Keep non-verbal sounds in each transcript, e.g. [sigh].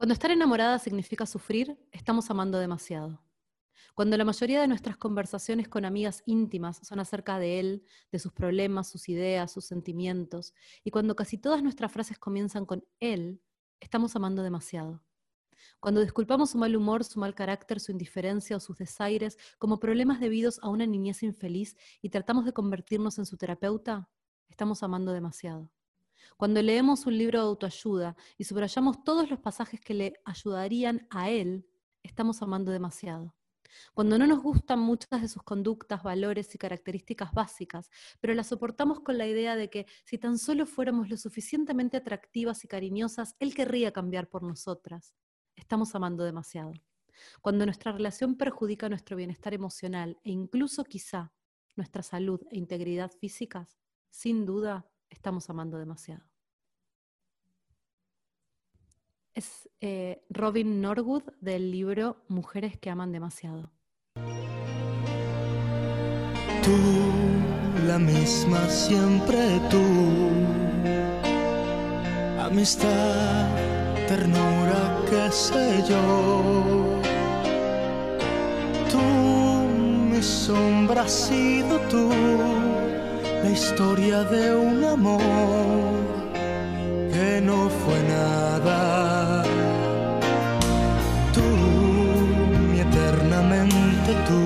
Cuando estar enamorada significa sufrir, estamos amando demasiado. Cuando la mayoría de nuestras conversaciones con amigas íntimas son acerca de él, de sus problemas, sus ideas, sus sentimientos, y cuando casi todas nuestras frases comienzan con él, estamos amando demasiado. Cuando disculpamos su mal humor, su mal carácter, su indiferencia o sus desaires como problemas debidos a una niñez infeliz y tratamos de convertirnos en su terapeuta, estamos amando demasiado. Cuando leemos un libro de autoayuda y subrayamos todos los pasajes que le ayudarían a él, estamos amando demasiado. Cuando no nos gustan muchas de sus conductas, valores y características básicas, pero las soportamos con la idea de que si tan solo fuéramos lo suficientemente atractivas y cariñosas, él querría cambiar por nosotras. Estamos amando demasiado. Cuando nuestra relación perjudica nuestro bienestar emocional e incluso quizá nuestra salud e integridad físicas, sin duda estamos amando demasiado. Es eh, Robin Norwood del libro Mujeres que aman demasiado. Tú, la misma siempre tú. Amistad, ternura, qué sé yo. Tú, mi sombra has sido tú. La historia de un amor que no fue nada. Tú, mi eternamente tú.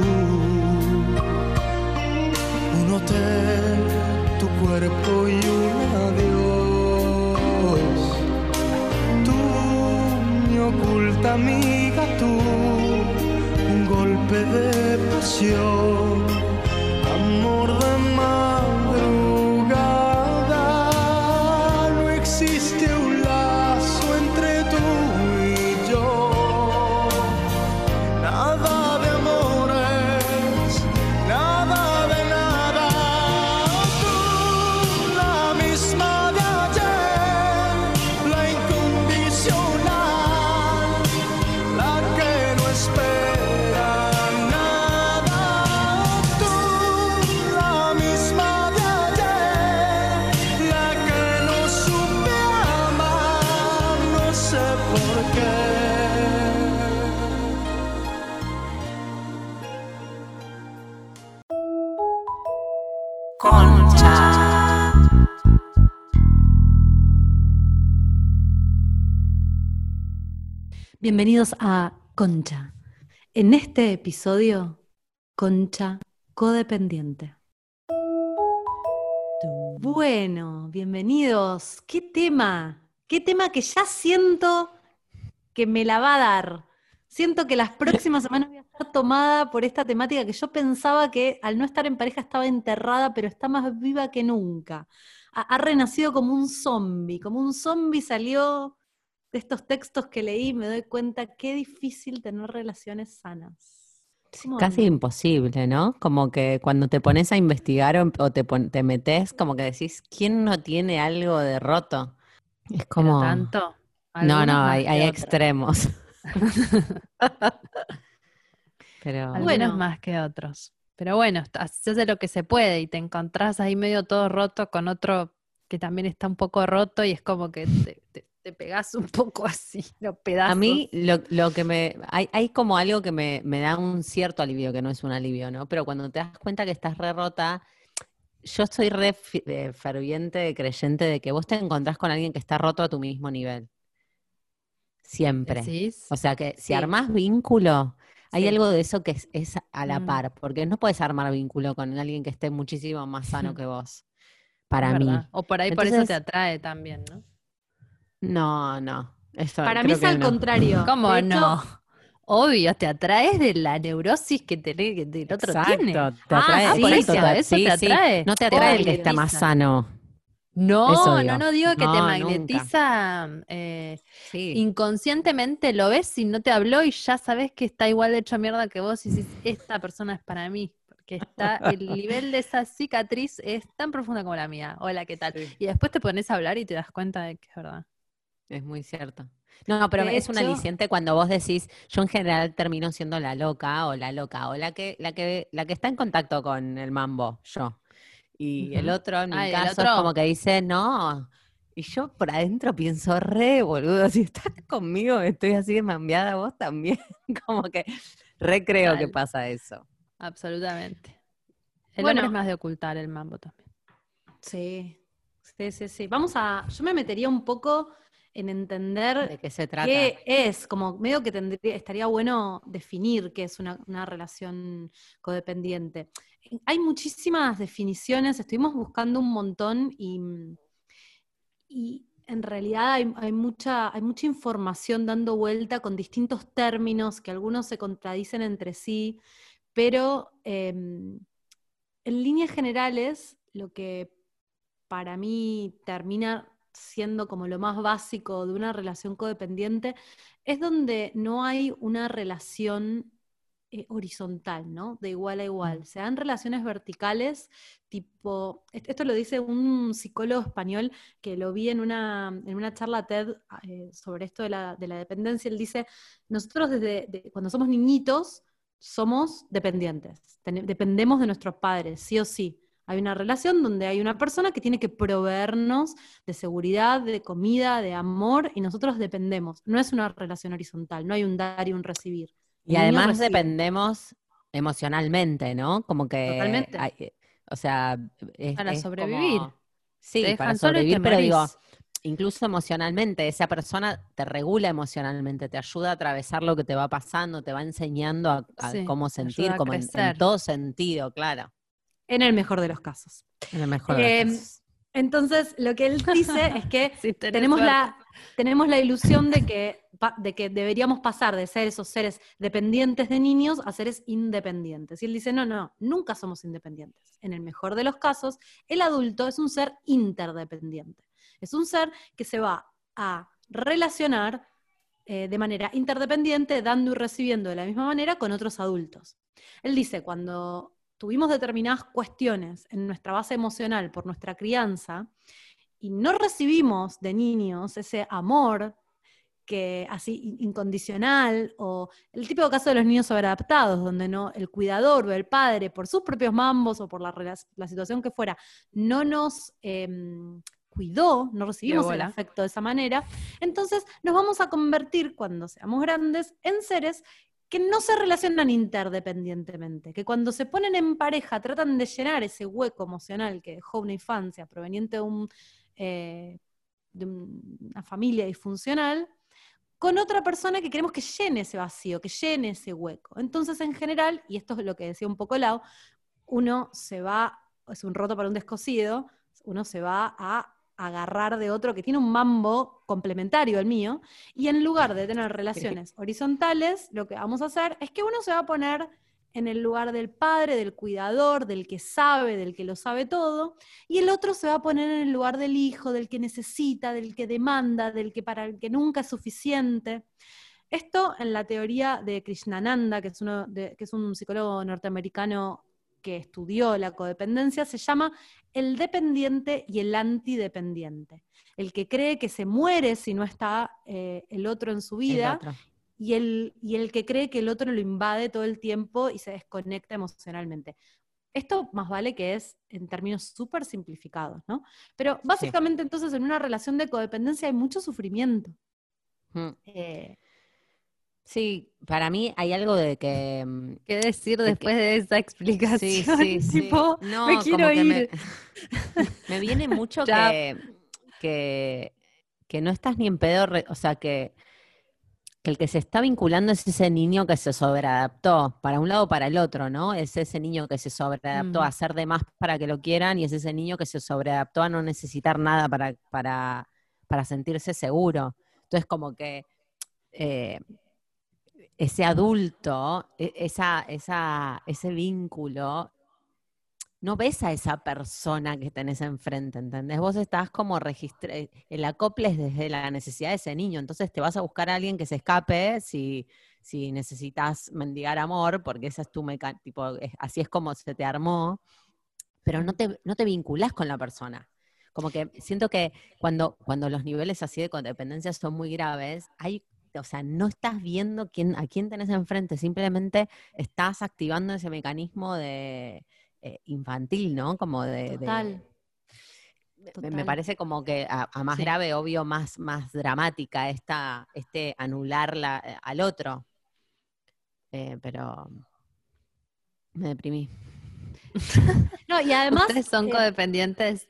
Un hotel, tu cuerpo y un adiós. Tú, mi oculta amiga, tú. Un golpe de pasión. Bienvenidos a Concha. En este episodio, Concha codependiente. Bueno, bienvenidos. ¿Qué tema? ¿Qué tema que ya siento que me la va a dar? Siento que las próximas semanas voy a estar tomada por esta temática que yo pensaba que al no estar en pareja estaba enterrada, pero está más viva que nunca. Ha, renacido como un zombie, como un zombie salió de estos textos que leí, me doy cuenta qué difícil tener relaciones sanas. ¿Cómo Casi imposible, ¿no? Como que cuando te pones a investigar o, o te, metes, como que decís, ¿quién no tiene algo de roto? Es Pero como... tanto. No, no, hay, extremos. [laughs] Pero Algunos Bueno. más que otros. Pero bueno, se hace lo que se puede y te encontrás ahí medio todo roto con otro que también está un poco roto y es como que te, te, te pegás un poco [laughs] así, los pedazos. a mí lo, lo que me... Hay, hay como algo que me, me da un cierto alivio, que no es un alivio, ¿no? Pero cuando te das cuenta que estás re rota, yo soy re eh, ferviente creyente de que vos te encontrás con alguien que está roto a tu mismo nivel. Siempre. decís, O sea que si Sí. armás vínculo, hay Sí. algo de eso que es, es a la Mm. par, porque no puedes armar vínculo con alguien que esté muchísimo más sano [laughs] que vos. Para mí. O por ahí por eso te atrae también, ¿no? No, no. Eso Para mí creo es que al no. contrario. [laughs] ¿Cómo hecho, no? Obvio, te atraes de la neurosis que, te, que el otro tiene. Exacto, te Ah, atrae, sí, por eso te- eso sí, te sí. atrae. No te atrae el que está más sano. No, no, no digo que te magnetiza eh, Sí. inconscientemente lo ves si no te habló y ya sabes que está igual de hecho mierda que vos y dices, esta persona es para mí. Porque está, el [laughs] nivel de esa cicatriz es tan profunda como la mía. Hola, ¿qué tal? Sí. Y después te pones a hablar y te das cuenta de que es verdad. Es muy cierto. No, no, pero De es un hecho- aliciente cuando vos decís, yo en general termino siendo la loca o la loca o la que, la que, la que está en contacto con el mambo, yo. Y el otro, en mi Ah, ¿y el caso, es como que dice, no, Y yo por adentro pienso, re, boludo, si estás conmigo, estoy así de mambiada, vos también. [laughs] Como que re creo que pasa eso. Absolutamente. El Bueno. hombre es más de ocultar el mambo también. Sí, sí, sí, sí. Vamos a, yo me metería un poco en entender ¿De qué se trata? ¿Qué es? Como medio que tendría, estaría bueno definir qué es una, una relación codependiente. Hay muchísimas definiciones, estuvimos buscando un montón y, y en realidad hay, hay mucha, hay mucha información dando vuelta con distintos términos que algunos se contradicen entre sí, pero em, en líneas generales lo que para mí termina siendo como lo más básico de una relación codependiente, es donde no hay una relación eh, horizontal, ¿no? De igual a igual. Se dan relaciones verticales, tipo, est- esto lo dice un psicólogo español que lo vi en una, en una charla TED eh, sobre esto de la, de la dependencia. Él dice, nosotros desde de- cuando somos niñitos somos dependientes, Ten- dependemos de nuestros padres, sí o sí. Hay una relación donde hay una persona que tiene que proveernos de seguridad, de comida, de amor, y nosotros dependemos. No es una relación horizontal, no hay un dar y un recibir. Y El además dependemos emocionalmente, ¿no? Como que. Totalmente. hay- o sea, es, Para es sobrevivir. como- sí, para sobrevivir, pero digo, incluso emocionalmente, esa persona te regula emocionalmente, te ayuda a atravesar lo que te va pasando, te va enseñando a, a Sí, cómo sentir, como en, todo sentido, claro. En el mejor de los casos. En el mejor de los Em, casos. Entonces, lo que él dice [laughs] es que Sí, tenemos suerte. la, tenemos la ilusión de que, de que deberíamos pasar de ser esos seres dependientes de niños a seres independientes. Y él dice, no, no, nunca somos independientes. En el mejor de los casos, el adulto es un ser interdependiente. Es un ser que se va a relacionar eh, de manera interdependiente, dando y recibiendo de la misma manera con otros adultos. Él dice, cuando tuvimos determinadas cuestiones en nuestra base emocional por nuestra crianza y no recibimos de niños ese amor que así in- incondicional o el típico caso de los niños sobreadaptados donde no el cuidador o el padre por sus propios mambos o por la, situación que fuera no nos em, cuidó, no recibimos el afecto de esa manera, entonces nos vamos a convertir cuando seamos grandes en seres que no se relacionan interdependientemente, que cuando se ponen en pareja tratan de llenar ese hueco emocional que dejó una infancia proveniente de, eh, una familia disfuncional, con otra persona que queremos que llene ese vacío, que llene ese hueco. Entonces, en general, y esto es lo que decía un poco Lau, uno se va, es un roto para un descosido, uno se va a agarrar de otro que tiene un mambo complementario al mío, y en lugar de tener [laughs] relaciones horizontales, lo que vamos a hacer es que uno se va a poner en el lugar del padre, del cuidador, del que sabe, del que lo sabe todo, y el otro se va a poner en el lugar del hijo, del que necesita, del que demanda, del que para el que nunca es suficiente. Esto en la teoría de Krishnananda, que es, uno de- que es un psicólogo norteamericano que estudió la codependencia, se llama el dependiente y el antidependiente. El que cree que se muere si no está eh, el otro en su vida y el, y el que cree que el otro lo invade todo el tiempo y se desconecta emocionalmente. Esto más vale que es en términos súper simplificados, ¿no? Pero básicamente entonces en una relación de codependencia hay mucho sufrimiento. Mm. Eh, Sí, para mí hay algo de que. mm, ¿Qué decir de que- después de esa explicación? [laughs] Sí, sí, No, me quiero me- ir. [laughs] Me, viene mucho [laughs] que, que, que no estás ni en pedo, re- o sea, que, que el que se está vinculando es ese niño que se sobreadaptó para un lado o para el otro, ¿no? Es ese niño que se sobreadaptó a Mm. hacer de más para que lo quieran y es ese niño que se sobreadaptó a no necesitar nada para, para, para sentirse seguro. Entonces, como que eh, ese adulto, e- esa, esa, ese vínculo, no ves a esa persona que tenés enfrente, ¿entendés? Vos estás como registra el acople es desde la necesidad de ese niño, entonces te vas a buscar a alguien que se escape si, si necesitas mendigar amor, porque esa es tu es- así es como se te armó, pero no te, no te vinculás con la persona. Como que siento que cuando, cuando los niveles así de codependencia son muy graves, hay, o sea, no estás viendo quién, a quién tenés enfrente, simplemente estás activando ese mecanismo de eh, infantil, ¿no? Como de, de- total. me- parece como que a, a más Sí. grave, obvio, más, más dramática esta, este anular la- eh, al otro. Eh, pero me deprimí. [laughs] No, y además. [laughs] Ustedes son eh, codependientes.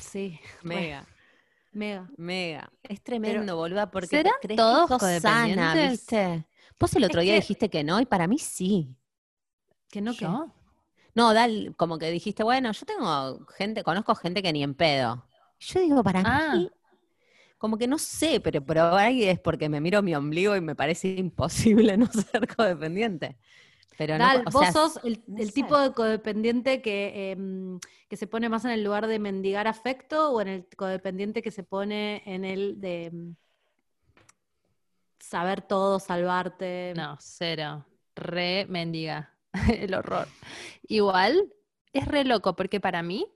Sí, [laughs] Mega, mega. mega. Es tremendo, boluda, porque ¿serán te crees todos que sos sana, codependientes? ¿viste? Vos el otro Es día que- dijiste que no, y para mí sí. Que no. No, Dal, como que dijiste, bueno, yo tengo gente, conozco gente que ni en pedo. Yo digo, para Ah. mí, como que no sé, pero por ahí es porque me miro mi ombligo y me parece [laughs] imposible no ser codependiente. Pero no, Dal, o vos sea, sos el, no el sé. tipo de codependiente que, em, que se pone más en el lugar de mendigar afecto o en el codependiente que se pone en el de em, saber todo, salvarte. No, cero. Re mendiga. [laughs] El horror. Igual, es re loco, porque para mí,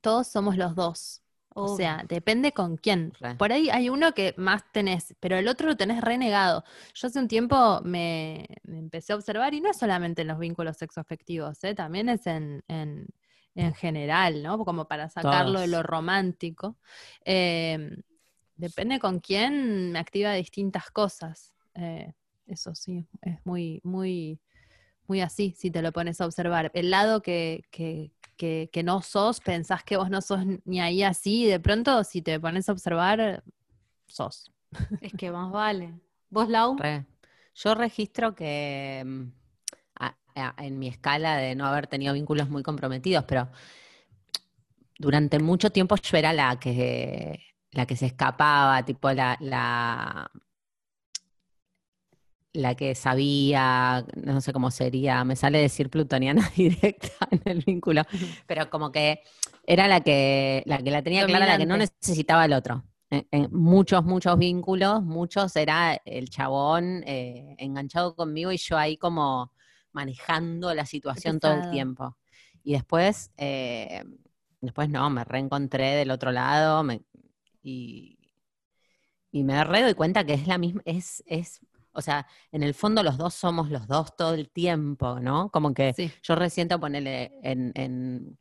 todos somos los dos. O sea, depende con quién. Re. Por ahí hay uno que más tenés, pero el otro lo tenés renegado. Yo hace un tiempo me, me empecé a observar, y no es solamente en los vínculos sexoafectivos, ¿eh? también es en, en, en general, ¿no? Como para sacarlo de lo romántico. Eh, depende con quién me activa distintas cosas. Eh, eso sí, es muy, muy, muy así, si te lo pones a observar. El lado que, que, que, que no sos, pensás que vos no sos ni ahí así, y de pronto, si te pones a observar, sos. Es que más vale. ¿Vos, Lau? re. Yo registro que mm, a- a- en mi escala de no haber tenido vínculos muy comprometidos, pero durante mucho tiempo yo era la que la que se escapaba, tipo la, la, la que sabía, no sé cómo sería, me sale decir plutoniana [laughs] directa en el vínculo, pero como que era la que la, que la tenía clara, la que no necesitaba el otro. En, en muchos, muchos vínculos, muchos era el chabón eh, enganchado conmigo y yo ahí como manejando la situación todo el tiempo. Y después, eh, después no, me reencontré del otro lado me- y, y me re doy cuenta que es la misma, es, es, o sea, en el fondo los dos somos los dos todo el tiempo, ¿no? Como que Sí. yo resiento ponerle en, en,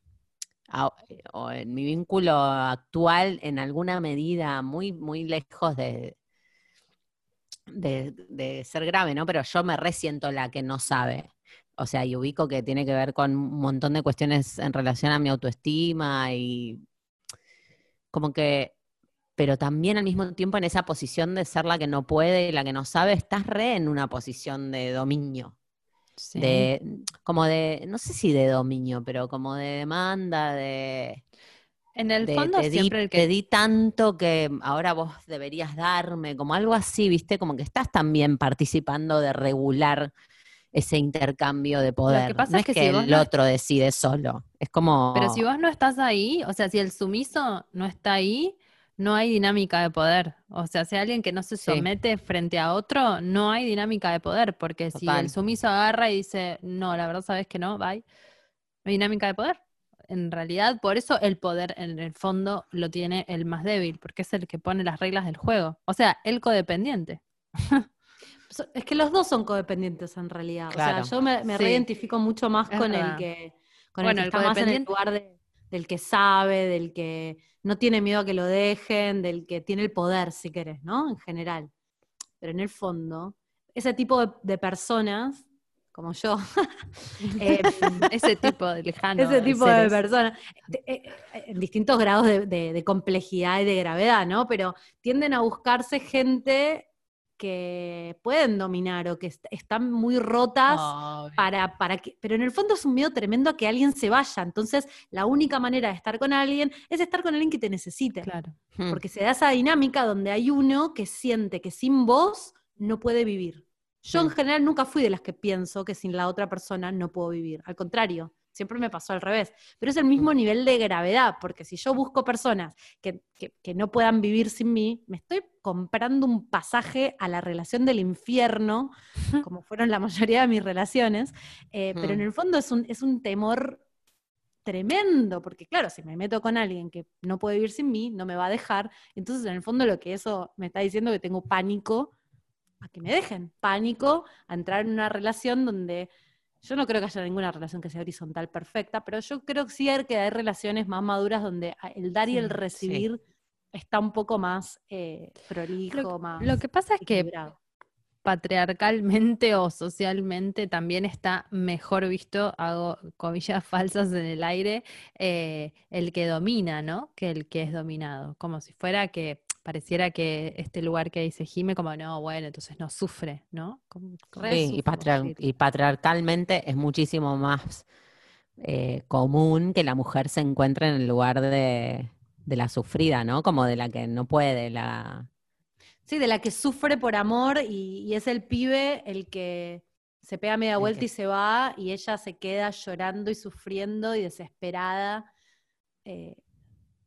a- o en mi vínculo actual en alguna medida muy, muy lejos de, de, de ser grave, ¿no? Pero yo me resiento la que no sabe. O sea, y ubico que tiene que ver con un montón de cuestiones en relación a mi autoestima y como que, pero también al mismo tiempo en esa posición de ser la que no puede y la que no sabe, estás re en una posición de dominio. Sí. de como de no sé si de dominio pero como de demanda de, en el de fondo te, di, siempre te que di tanto que ahora vos deberías darme como algo así viste como que estás también participando de regular ese intercambio de poder. pasa no es es que que, si el no- otro decide solo es como Pero si vos no estás ahí, o sea, si el sumiso no está ahí, no hay dinámica de poder. O sea, si hay alguien que no se Sí. somete frente a otro, no hay dinámica de poder, porque si el sumiso agarra y dice, no, la verdad sabes que no, bye, no hay dinámica de poder. En realidad, por eso el poder en el fondo lo tiene el más débil, porque es el que pone las reglas del juego. O sea, el codependiente. [laughs] Es que los dos son codependientes en realidad. Claro. O sea, yo me, me Sí. reidentifico mucho más Es con el que, con Bueno, el el que está más en el lugar de- del que sabe, del que no tiene miedo a que lo dejen, del que tiene el poder, si querés, ¿no? En general. Pero en el fondo, ese tipo de, de personas, como yo, [laughs] [laughs] eh, Ese tipo de lejano. ese tipo de personas, eh, eh, en distintos grados de complejidad y de gravedad, ¿no? Pero tienden a buscarse gente que pueden dominar o que est- están muy rotas para, para que, pero en el fondo es un miedo tremendo a que alguien se vaya. Entonces, la única manera de estar con alguien es estar con alguien que te necesite. Claro. Hmm. Porque se da esa dinámica donde hay uno que siente que sin vos no puede vivir. Yo en Mm. general nunca fui de las que pienso que sin la otra persona no puedo vivir. Al contrario, siempre me pasó al revés. Pero es el mismo nivel de gravedad, porque si yo busco personas que, que- que no puedan vivir sin mí, me estoy comprando un pasaje a la relación del infierno, [laughs] como fueron la mayoría de mis relaciones. Eh, Pero en Mm. el fondo es un, es un temor tremendo, porque claro, si me meto con alguien que no puede vivir sin mí, no me va a dejar, entonces en el fondo lo que eso me está diciendo es que tengo pánico a que me dejen, pánico a entrar en una relación donde Yo no creo que haya ninguna relación que sea horizontal perfecta, pero yo creo que sí hay, que hay relaciones más maduras donde el dar y el sí. recibir está un poco más eh, prolijo, Lo, más lo que pasa es que patriarcalmente o socialmente también está mejor visto, hago comillas [laughs] falsas en el aire, eh, el que domina, ¿no? Que el que es dominado. Como si fuera que pareciera que este lugar que dice Jime, como no, bueno, entonces no sufre, ¿no? Como- Sí, y, patriar- patriarcalmente es muchísimo más eh, común que la mujer se encuentre en el lugar de, de la sufrida, ¿no? Como de la que no puede, la... Sí, de la que sufre por amor y, y es el pibe el que se pega media El vuelta que- y se va y ella se queda llorando y sufriendo y desesperada. Eh,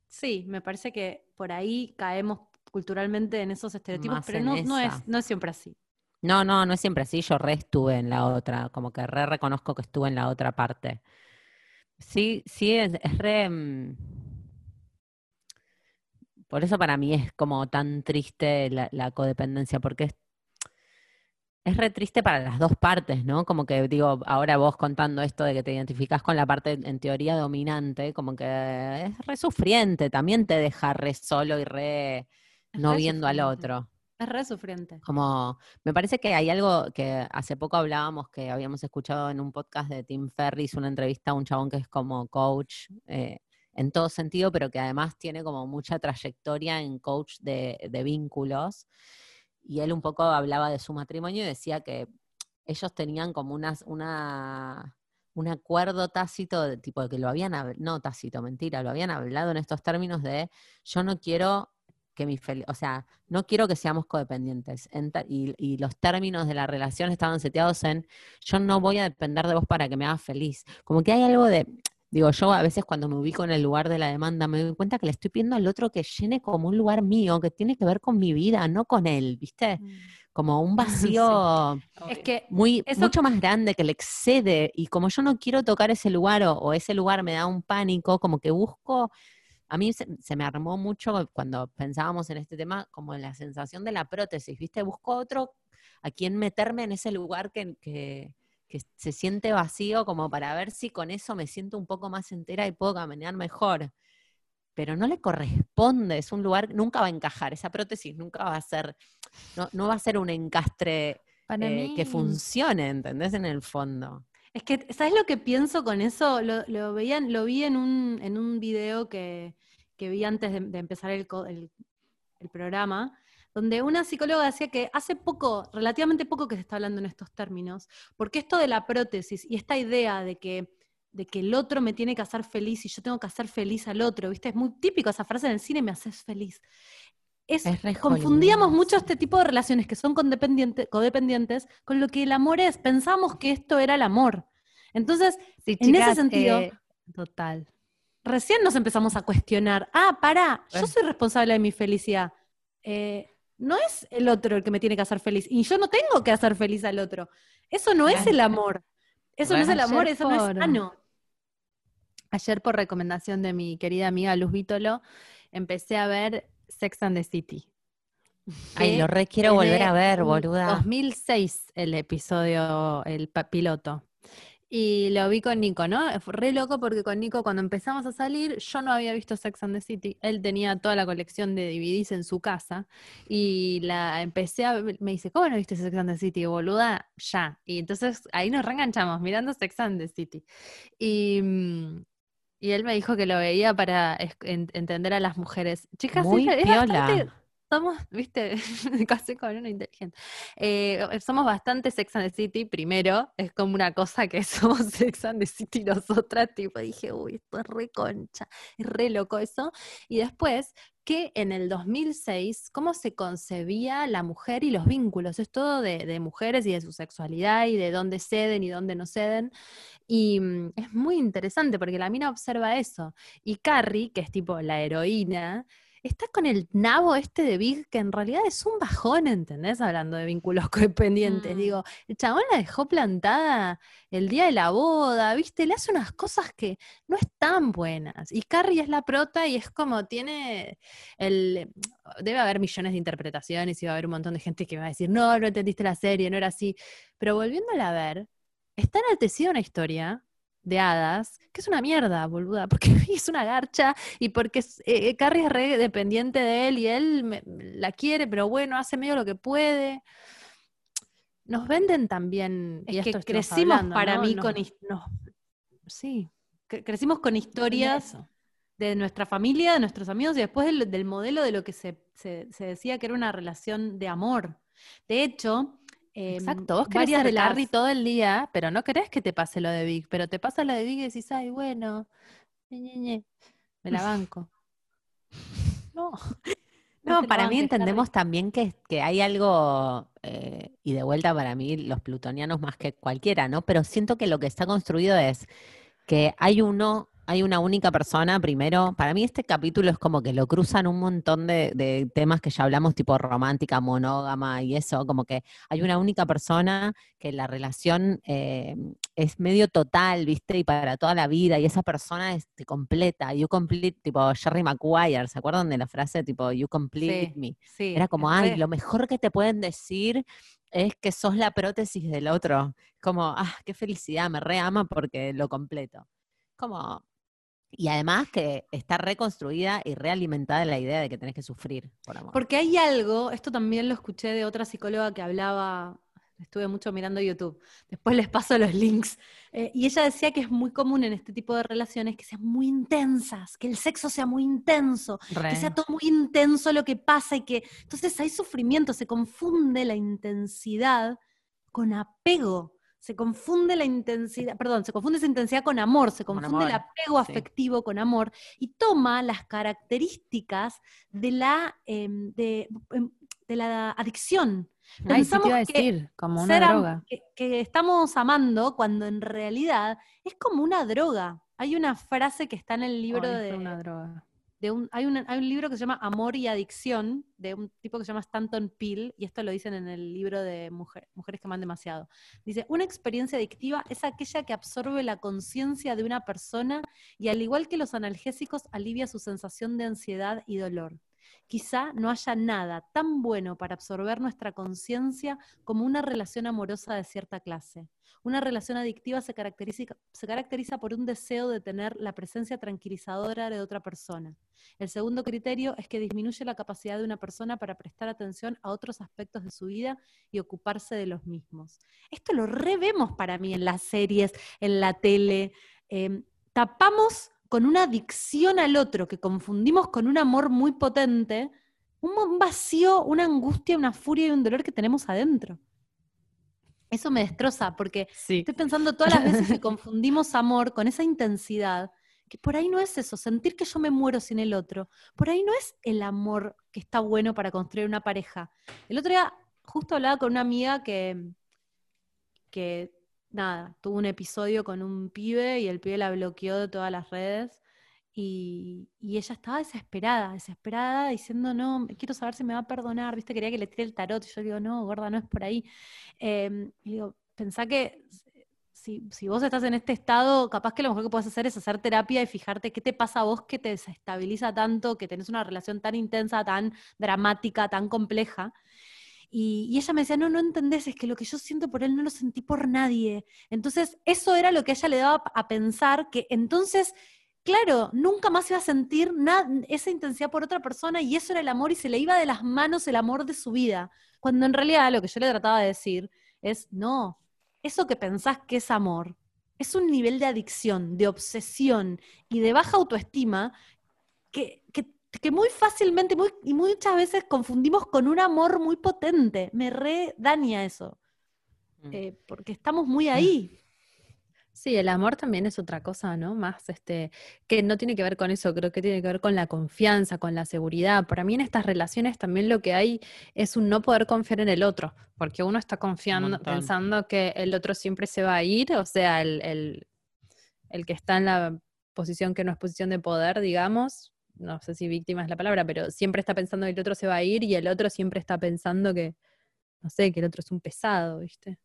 sí, me parece que por ahí caemos culturalmente en esos estereotipos, Más pero no, no, es, no es siempre así. No, no, no es siempre así. Yo re estuve en la otra, como que re reconozco que estuve en la otra parte. Sí, sí, es, es re... mm, Por eso para mí es como tan triste la, la codependencia, porque es, es re triste para las dos partes, ¿no? Como que digo, ahora vos contando esto de que te identificás con la parte en teoría dominante, como que es re sufriente, también te deja re solo y re no viendo al otro. Es re sufriente. Como, me parece que hay algo que hace poco hablábamos, que habíamos escuchado en un podcast de Tim Ferris, una entrevista a un chabón que es como coach eh, en todo sentido, pero que además tiene como mucha trayectoria en coach de, de vínculos. Y él un poco hablaba de su matrimonio y decía que ellos tenían como unas, una, un acuerdo tácito, de, tipo de que lo habían, hab- no tácito, mentira, lo habían hablado en estos términos de yo no quiero que mi fel- o sea, no quiero que seamos codependientes. Y, y los términos de la relación estaban seteados en yo no voy a depender de vos para que me hagas feliz. Como que hay algo de, digo, yo a veces cuando me ubico en el lugar de la demanda me doy cuenta que le estoy pidiendo al otro que llene como un lugar mío, que tiene que ver con mi vida, no con él, ¿viste? Como un [laughs] vacío Es que muy, Eso- mucho más grande que le excede y como yo no quiero tocar ese lugar o, o ese lugar me da un pánico, como que busco, a mí se, se me armó mucho cuando pensábamos en este tema, como la sensación de la prótesis, ¿viste? Busco otro a quien meterme en ese lugar que, que, que se siente vacío como para ver si con eso me siento un poco más entera y puedo caminar mejor. Pero no le corresponde, es un lugar, nunca va a encajar, esa prótesis nunca va a ser, no, no va a ser un encastre eh, que funcione, ¿entendés? En el fondo. Es que, ¿sabes lo que pienso con eso? Lo, veían, lo vi en un, en un video que, que vi antes de, empezar el- el programa, donde una psicóloga decía que hace poco, relativamente poco que se está hablando en estos términos, porque esto de la prótesis y esta idea de que, de que el otro me tiene que hacer feliz y yo tengo que hacer feliz al otro, ¿viste? Es muy típico esa frase en el cine, me haces feliz. Es, Es re confundíamos mucho este tipo de relaciones que son codependientes con lo que el amor es. Pensamos que esto era el amor. Entonces, Sí, en ese sentido- eh, total. recién nos empezamos a cuestionar, ah, pará, yo soy responsable de mi felicidad. Eh, no es el otro el que me tiene que hacer feliz. Y yo no tengo que hacer feliz al otro. Eso no es el amor. Eso no es el amor, eso no es sano. Ayer, por recomendación de mi querida amiga Luz Vítolo, empecé a ver Sex and the City. Ay, lo re quiero volver a ver, boluda. 2006 el episodio, el piloto. Y lo vi con Nico, ¿no? Fue re loco porque con Nico cuando empezamos a salir, yo no había visto Sex and the City. Él tenía toda la colección de DVDs en su casa y la empecé a me dice, ¿cómo no viste Sex and the City, boluda? Ya. Y entonces ahí nos reenganchamos mirando Sex and the City. Y, mm, y él me dijo que lo veía para es- en- entender a las mujeres. Chicas, Muy es, es piola. bastante- somos, [laughs] viste, [laughs] casi con uno inteligente. Eh, somos bastante Sex and the City, primero, es como una cosa que [laughs] somos Sex and the City nosotras, tipo, dije, uy, esto es re concha, es re loco eso. Y después, que en el 2006, cómo se concebía la mujer y los vínculos, es todo de, de mujeres y de su sexualidad y de dónde ceden y dónde no ceden. Y mm, es muy interesante porque la mina observa eso. Y Carrie, que es tipo la heroína, está con el nabo este de Big, que en realidad es un bajón, ¿entendés? Hablando de vínculos [laughs] codependientes. Mm. Digo, el chabón la dejó plantada el día de la boda, ¿viste? Le hace unas cosas que no están buenas. Y Carrie es la prota y es como tiene el... Debe haber millones de interpretaciones y va a haber un montón de gente que va a decir, no, no entendiste la serie, no era así. Pero volviéndola a ver, está enaltecida una historia de hadas, que es una mierda, boluda, porque [laughs] es una garcha y porque eh, eh, Carrie es re dependiente de él y él me- la quiere, pero bueno, hace medio lo que puede. Nos venden también, y Es que crecimos hablando, para ¿no? mí Nos- con nos- sí, Cre- Crecimos con historias de nuestra familia, de nuestros amigos y después del, del modelo de lo que se, se- se decía que era una relación de amor. De hecho, em, Exacto, vos querés ser las Carrie todo el día, pero no querés que te pase lo de Vic, pero te pasa lo de Vic y decís, ay, bueno, ñe, ñe, ñe, me la banco. [laughs] [laughs] No. No, para mí entendemos también que, que hay algo, eh, y de vuelta para mí los plutonianos más que cualquiera, ¿no? Pero siento que lo que está construido es que hay uno, hay una única persona, primero, para mí este capítulo es como que lo cruzan un montón de, de temas que ya hablamos, tipo romántica, monógama y eso, como que hay una única persona que la relación eh, es medio total, ¿viste? Y para toda la vida, y esa persona es, te completa, you complete, tipo Jerry Maguire, ¿se acuerdan de la frase tipo you complete Sí, me? sí, Era como, ay, lo mejor que te pueden decir es que sos la prótesis del otro. Como, ah, qué felicidad, me reama porque lo completo. Como, y además que está reconstruida y realimentada la idea de que tenés que sufrir por amor. Porque hay algo, esto también lo escuché de otra psicóloga que hablaba, estuve mucho mirando YouTube, después les paso los links, eh, y ella decía que es muy común en este tipo de relaciones que sean muy intensas, que el sexo sea muy intenso, que sea todo muy intenso lo que pasa y que entonces hay sufrimiento, se confunde la intensidad con apego. Se confunde la intensidad, perdón, se confunde esa intensidad con amor, se Con confunde el apego sí. afectivo con amor y toma las características de la, em, de, em, de la adicción. Ay, sí Pensamos que decir, como una droga. que, que estamos amando cuando en realidad es como una droga. Hay una frase que está en el libro de, una droga. De un, hay, un, libro que se llama Amor y Adicción, de un tipo que se llama Stanton Peel, y esto lo dicen en el libro de Mujer- Mujeres que aman demasiado. Dice, una experiencia adictiva es aquella que absorbe la conciencia de una persona y al igual que los analgésicos alivia su sensación de ansiedad y dolor. Quizá no haya nada tan bueno para absorber nuestra conciencia como una relación amorosa de cierta clase. Una relación adictiva se caracteriza, por un deseo de tener la presencia tranquilizadora de otra persona. El segundo criterio es que disminuye la capacidad de una persona para prestar atención a otros aspectos de su vida y ocuparse de los mismos. Esto lo revemos para mí en las series, en la tele. Eh, tapamos con una adicción al otro que confundimos con un amor muy potente, un vacío, una angustia, una furia y un dolor que tenemos adentro. Eso me destroza porque Sí. Estoy pensando todas las veces que confundimos amor con esa intensidad, que por ahí no es eso, sentir que yo me muero sin el otro. Por ahí no es el amor que está bueno para construir una pareja. El otro día justo hablaba con una amiga que, que nada, tuvo un episodio con un pibe y el pibe la bloqueó de todas las redes. Y, y ella estaba desesperada, desesperada, diciendo, no, quiero saber si me va a perdonar, viste, quería que le tire el tarot. Y yo digo, no, gorda, no es por ahí. Eh, digo, pensá que si, si vos estás en este estado, capaz que lo mejor que puedes hacer es hacer terapia y fijarte qué te pasa a vos que te desestabiliza tanto, que tenés una relación tan intensa, tan dramática, tan compleja. Y, ella me decía, no, no entendés, es que lo que yo siento por él no lo sentí por nadie. Entonces, eso era lo que ella le daba a pensar, que entonces, claro, nunca más iba a sentir na- esa intensidad por otra persona y eso era el amor y se le iba de las manos el amor de su vida. Cuando en realidad lo que yo le trataba de decir es, no, eso que pensás que es amor es un nivel de adicción, de obsesión y de baja autoestima que, que- que muy fácilmente muy, y muchas veces confundimos con un amor muy potente. Me re daña eso, Mm. eh, porque estamos muy ahí. [laughs] Sí, el amor también es otra cosa, ¿no? Más este, que no tiene que ver con eso, creo que tiene que ver con la confianza, con la seguridad. Para mí en estas relaciones también lo que hay es un no poder confiar en el otro, porque uno está confiando, pensando que el otro siempre se va a ir, o sea, el, el, el que está en la posición que no es posición de poder, digamos, no sé si víctima es la palabra, pero siempre está pensando que el otro se va a ir y el otro siempre está pensando que, no sé, que el otro es un pesado, ¿viste?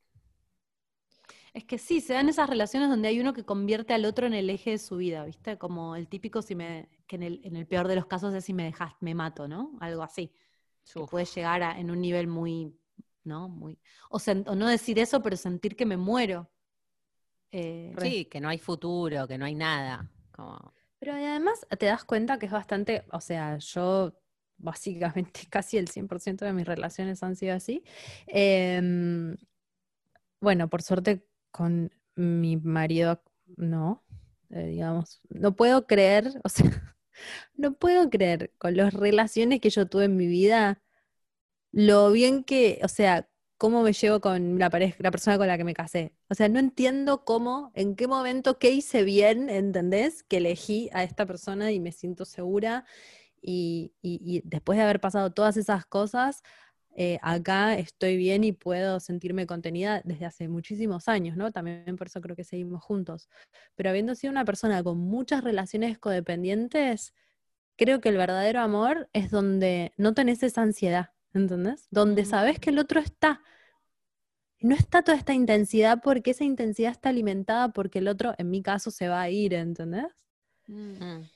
Es que sí, se dan esas relaciones donde hay uno que convierte al otro en el eje de su vida, ¿viste? Como el típico si me, que en el, en el peor de los casos es si me dejas, me mato, ¿no? Algo así. Que puede llegar a, en un nivel muy, ¿no? Muy. O, sen- o no decir eso, pero sentir que me muero. Eh, Sí, que no hay futuro, que no hay nada. Como, Pero además te das cuenta que es bastante, o sea, yo básicamente [laughs] casi el 100% de mis relaciones han sido así. Em, bueno, por suerte con mi marido no, eh, digamos, no puedo creer, [laughs] o sea, no puedo creer con las relaciones que yo tuve en mi vida, lo bien que, o sea, cómo me llevo con la pareja, la persona con la que me casé. O sea, no entiendo cómo, en qué momento, qué hice bien, ¿entendés? Que elegí a esta persona y me siento segura. Y, después de haber pasado todas esas cosas, eh, acá estoy bien y puedo sentirme contenida desde hace muchísimos años, ¿no? También por eso creo que seguimos juntos. Pero habiendo sido una persona con muchas relaciones codependientes, creo que el verdadero amor es donde no tenés esa ansiedad, ¿entendés? Donde sabes que el otro está. No está toda esta intensidad porque esa intensidad está alimentada porque el otro, en mi caso, se va a ir, ¿entendés? mm. mm,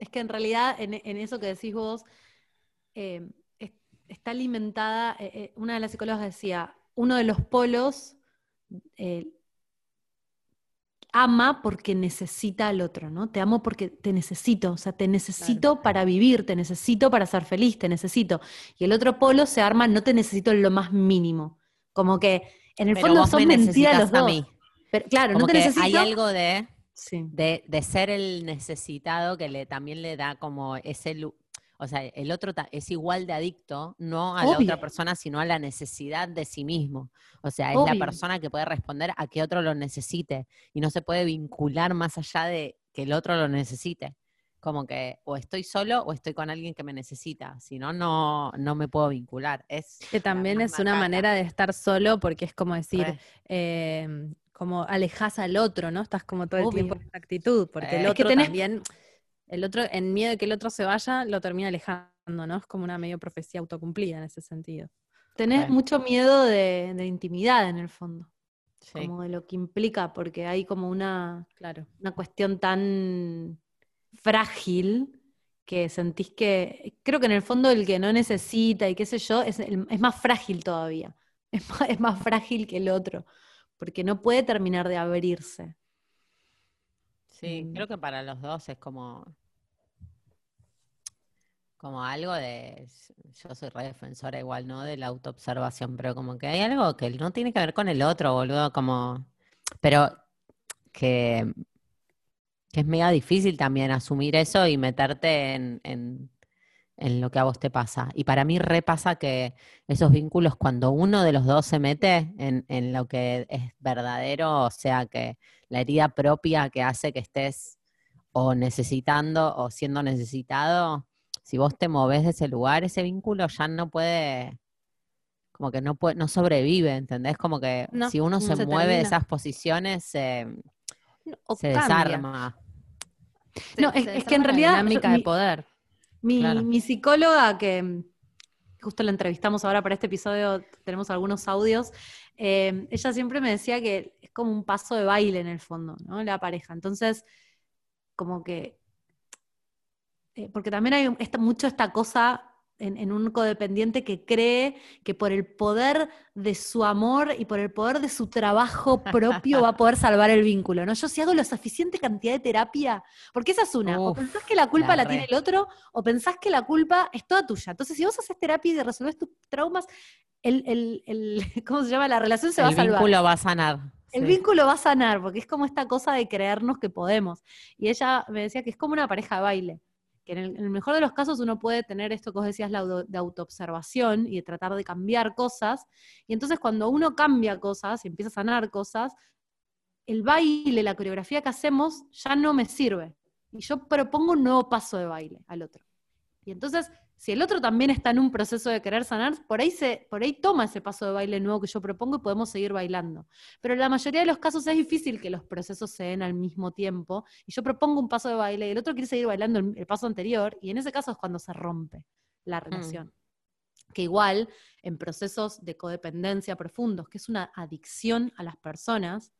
Es que en realidad en, en eso que decís vos, eh, es- está alimentada, eh, eh, una de las psicólogas decía, uno de los polos eh, ama porque necesita al otro, ¿no? Te amo porque te necesito, o sea, te necesito para vivir, te necesito para ser feliz, te necesito. Y el otro polo se arma, no te necesito en lo más mínimo. Como que en el Pero fondo son me mentiras los a dos. mí. Pero, claro, Como no te que necesito. hay algo de, Sí. de, de ser el necesitado que le, también le da como ese... O sea, el otro es igual de adicto, no a la otra persona, sino a la necesidad de sí mismo. O sea, es la persona que puede responder a que otro lo necesite y no se puede vincular más allá de que el otro lo necesite. Como que o estoy solo o estoy con alguien que me necesita. Si no, no, no me puedo vincular. Es Que también es una manera de estar solo porque es como decir, eh, como alejas al otro, ¿no? Estás como todo el tiempo en esta actitud, porque el. Es que otro tenés- también, el otro, en miedo de que el otro se vaya, lo termina alejando, ¿no? Es como una medio profecía autocumplida en ese sentido. Tenés mucho miedo de, de intimidad en el fondo, Sí. como de lo que implica, porque hay como una, Claro. una cuestión tan frágil que sentís que, creo que en el fondo el que no necesita y qué sé yo, es, el- es más frágil todavía, [laughs] es más, es más frágil que el otro, porque no puede terminar de abrirse. Sí, Mm. creo que para los dos es como, como algo de, yo soy re defensora igual, ¿no? De la autoobservación, pero como que hay algo que no tiene que ver con el otro, boludo, como, pero que, que es mega difícil también asumir eso y meterte en, en, en lo que a vos te pasa. Y para mí repasa que esos vínculos, cuando uno de los dos se mete en, en lo que es verdadero, o sea, que la herida propia que hace que estés o necesitando o siendo necesitado, si vos te moves de ese lugar, ese vínculo ya no puede, como que no puede, no sobrevive, ¿entendés? Como que No, si uno no se, se mueve de esas posiciones, se, O se cambia. desarma. Se- No, es- se es que en la realidad dinámica yo- de mi- poder. Mi, Claro. mi psicóloga, que mm, justo la entrevistamos ahora para este episodio, tenemos algunos audios, eh, ella siempre me decía que como un paso de baile en el fondo, ¿no? La pareja. Entonces, como que, eh, porque también hay mucho esta cosa en, en un codependiente que cree que por el poder de su amor y por el poder de su trabajo propio va a poder salvar el vínculo, ¿no? Yo si hago la suficiente cantidad de terapia, porque esa es una, o pensás que la culpa la tiene el otro, o pensás que la culpa es toda tuya. Entonces, si vos haces terapia y resolvés tus traumas, el, el- el- [laughs] ¿cómo se llama? La relación se va El a salvar. vínculo va a sanar. El sí. vínculo va a sanar, porque es como esta cosa de creernos que podemos. Y ella me decía que es como una pareja de baile, que en el, mejor de los casos uno puede tener esto que vos decías, la auto- de autoobservación y de tratar de cambiar cosas. Y entonces cuando uno cambia cosas y empieza a sanar cosas, el baile, la coreografía que hacemos ya no me sirve. Y yo propongo un nuevo paso de baile al otro. Y entonces, si el otro también está en un proceso de querer sanar, por ahí, se, por ahí toma ese paso de baile nuevo que yo propongo y podemos seguir bailando. Pero en la mayoría de los casos es difícil que los procesos se den al mismo tiempo. Y yo propongo un paso de baile y el otro quiere seguir bailando el, el paso anterior. Y en ese caso es cuando se rompe la relación. Que igual en procesos de codependencia profundos, que es una adicción a las personas,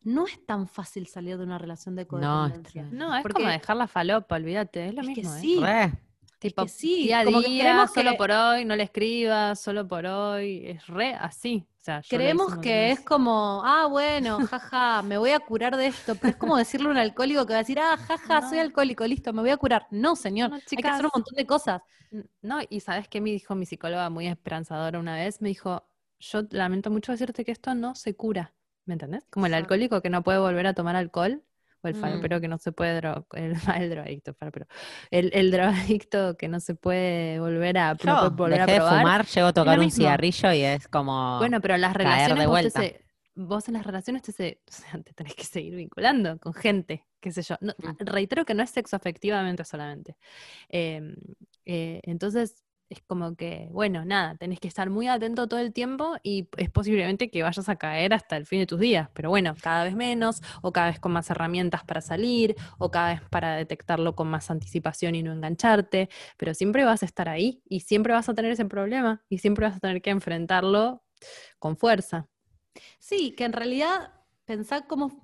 no es tan fácil salir de una relación de No, es codependencia. No, es Porque- como dejar la falopa, olvídate, es lo Es que mismo. ¿eh? sí. Tipo, que sí, día a como que día, creemos solo que- por hoy, no le escribas, solo por hoy, es re así. O sea, Creemos que es como, ah, bueno, jaja, me voy a curar de esto. Pero es como decirle a un alcohólico que va a decir, ah, jaja, soy alcohólico, listo, me voy a curar. No, señor, No, hay que hacer un montón de cosas. No, y sabes qué me dijo mi psicóloga muy esperanzadora una vez, me dijo, yo lamento mucho decirte que esto no se cura, ¿me entendés? Como el alcohólico que no puede volver a tomar alcohol, o el Mm. falopero que no se puede, dro- [laughs] el, el drogadicto, falopero, el, el drogadicto que no se puede volver a, Yo volver a de probar. fumar, llego a tocar un mismo. cigarrillo y es como... Bueno, pero las caer de relaciones vos, se- en las relaciones te, se- [laughs] o sea, te tenés que seguir vinculando con gente, qué sé yo. No, Mm. Reitero que no es sexo afectivamente solamente. Em, eh, entonces es como que, bueno, nada, tenés que estar muy atento todo el tiempo y es posiblemente que vayas a caer hasta el fin de tus días, pero bueno, cada vez menos o cada vez con más herramientas para salir o cada vez para detectarlo con más anticipación y no engancharte, pero siempre vas a estar ahí y siempre vas a tener ese problema y siempre vas a tener que enfrentarlo con fuerza. Sí, que en realidad pensar cómo,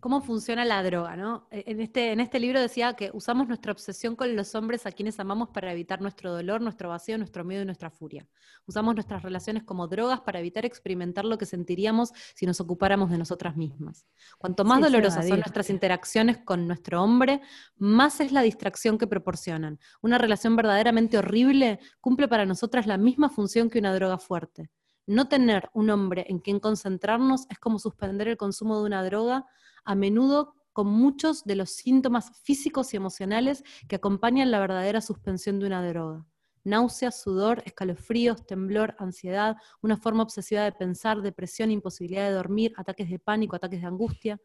cómo funciona la droga, ¿no? E- En este, en este libro decía que usamos nuestra obsesión con los hombres a quienes amamos para evitar nuestro dolor, nuestro vacío, nuestro miedo y nuestra furia. Usamos nuestras relaciones como drogas para evitar experimentar lo que sentiríamos si nos ocupáramos de nosotras mismas. Cuanto más Sí, dolorosas son nuestras interacciones con nuestro hombre, más es la distracción que proporcionan. Una relación verdaderamente horrible cumple para nosotras la misma función que una droga fuerte. No tener un hombre en quien concentrarnos es como suspender el consumo de una droga, a menudo con muchos de los síntomas físicos y emocionales que acompañan la verdadera suspensión de una droga. Náuseas, sudor, escalofríos, temblor, ansiedad, una forma obsesiva de pensar, depresión, imposibilidad de dormir, ataques de pánico, ataques de angustia.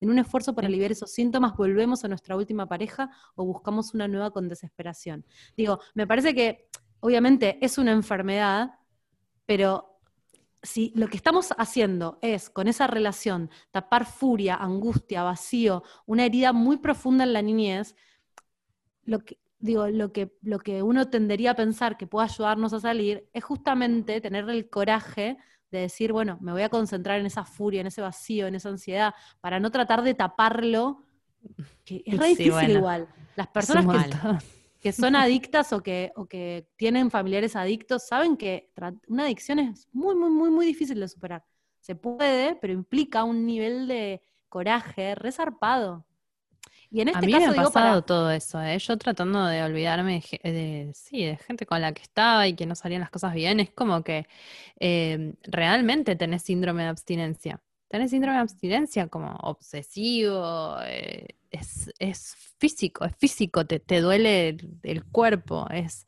En un esfuerzo para aliviar esos síntomas, volvemos a nuestra última pareja o buscamos una nueva con desesperación. Digo, me parece que obviamente es una enfermedad, pero si lo que estamos haciendo es con esa relación tapar furia, angustia, vacío, una herida muy profunda en la niñez, lo que, digo, lo que, lo que uno tendería a pensar que puede ayudarnos a salir es justamente tener el coraje de decir, bueno, me voy a concentrar en esa furia, en ese vacío, en esa ansiedad, para no tratar de taparlo, que es re Sí, difícil bueno. igual. Las personas que. [laughs] que son adictas o que, o que tienen familiares adictos saben que una adicción es muy, muy, muy, muy difícil de superar. Se puede, pero implica un nivel de coraje resarpado. Y en este a mí caso me ha digo pasado para, todo eso, ¿eh? Yo tratando de olvidarme de, sí, de gente con la que estaba y que no salían las cosas bien, es como que eh, realmente tenés síndrome de abstinencia. Tenés síndrome de abstinencia como obsesivo, eh, es, es físico, es físico, te, te duele el, cuerpo, es...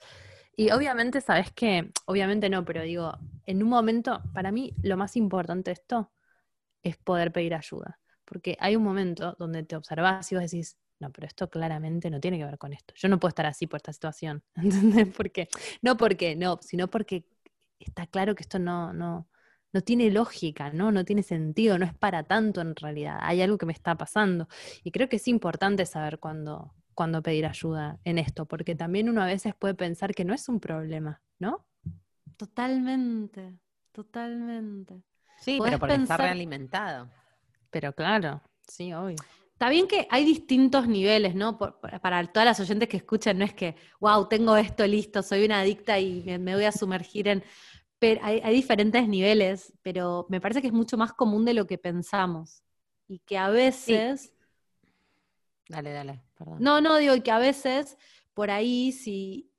Y obviamente, sabes que, obviamente no, pero digo, en un momento, para mí lo más importante de esto es poder pedir ayuda. Porque hay un momento donde te observas y vos decís, no, pero esto claramente no tiene que ver con esto. Yo no puedo estar así por esta situación. [laughs] ¿Entendés? Porque, no porque no, sino porque está claro que esto no, no, no tiene lógica, ¿no? No tiene sentido, no es para tanto en realidad. Hay algo que me está pasando. Y creo que es importante saber cuándo, cuándo pedir ayuda en esto, porque también uno a veces puede pensar que no es un problema, ¿no? totalmente, totalmente. Sí, podés pero porque está pensar- realimentado. Pero claro, sí, obvio. Está bien que hay distintos niveles, ¿no? Por- para todas las oyentes que escuchan, no es que, wow, tengo esto listo, soy una adicta y me, me voy a sumergir en... Pero hay, hay diferentes niveles, pero me parece que es mucho más común de lo que pensamos. Y que a veces... Dale, dale, perdón. No, no, digo y que a veces por ahí si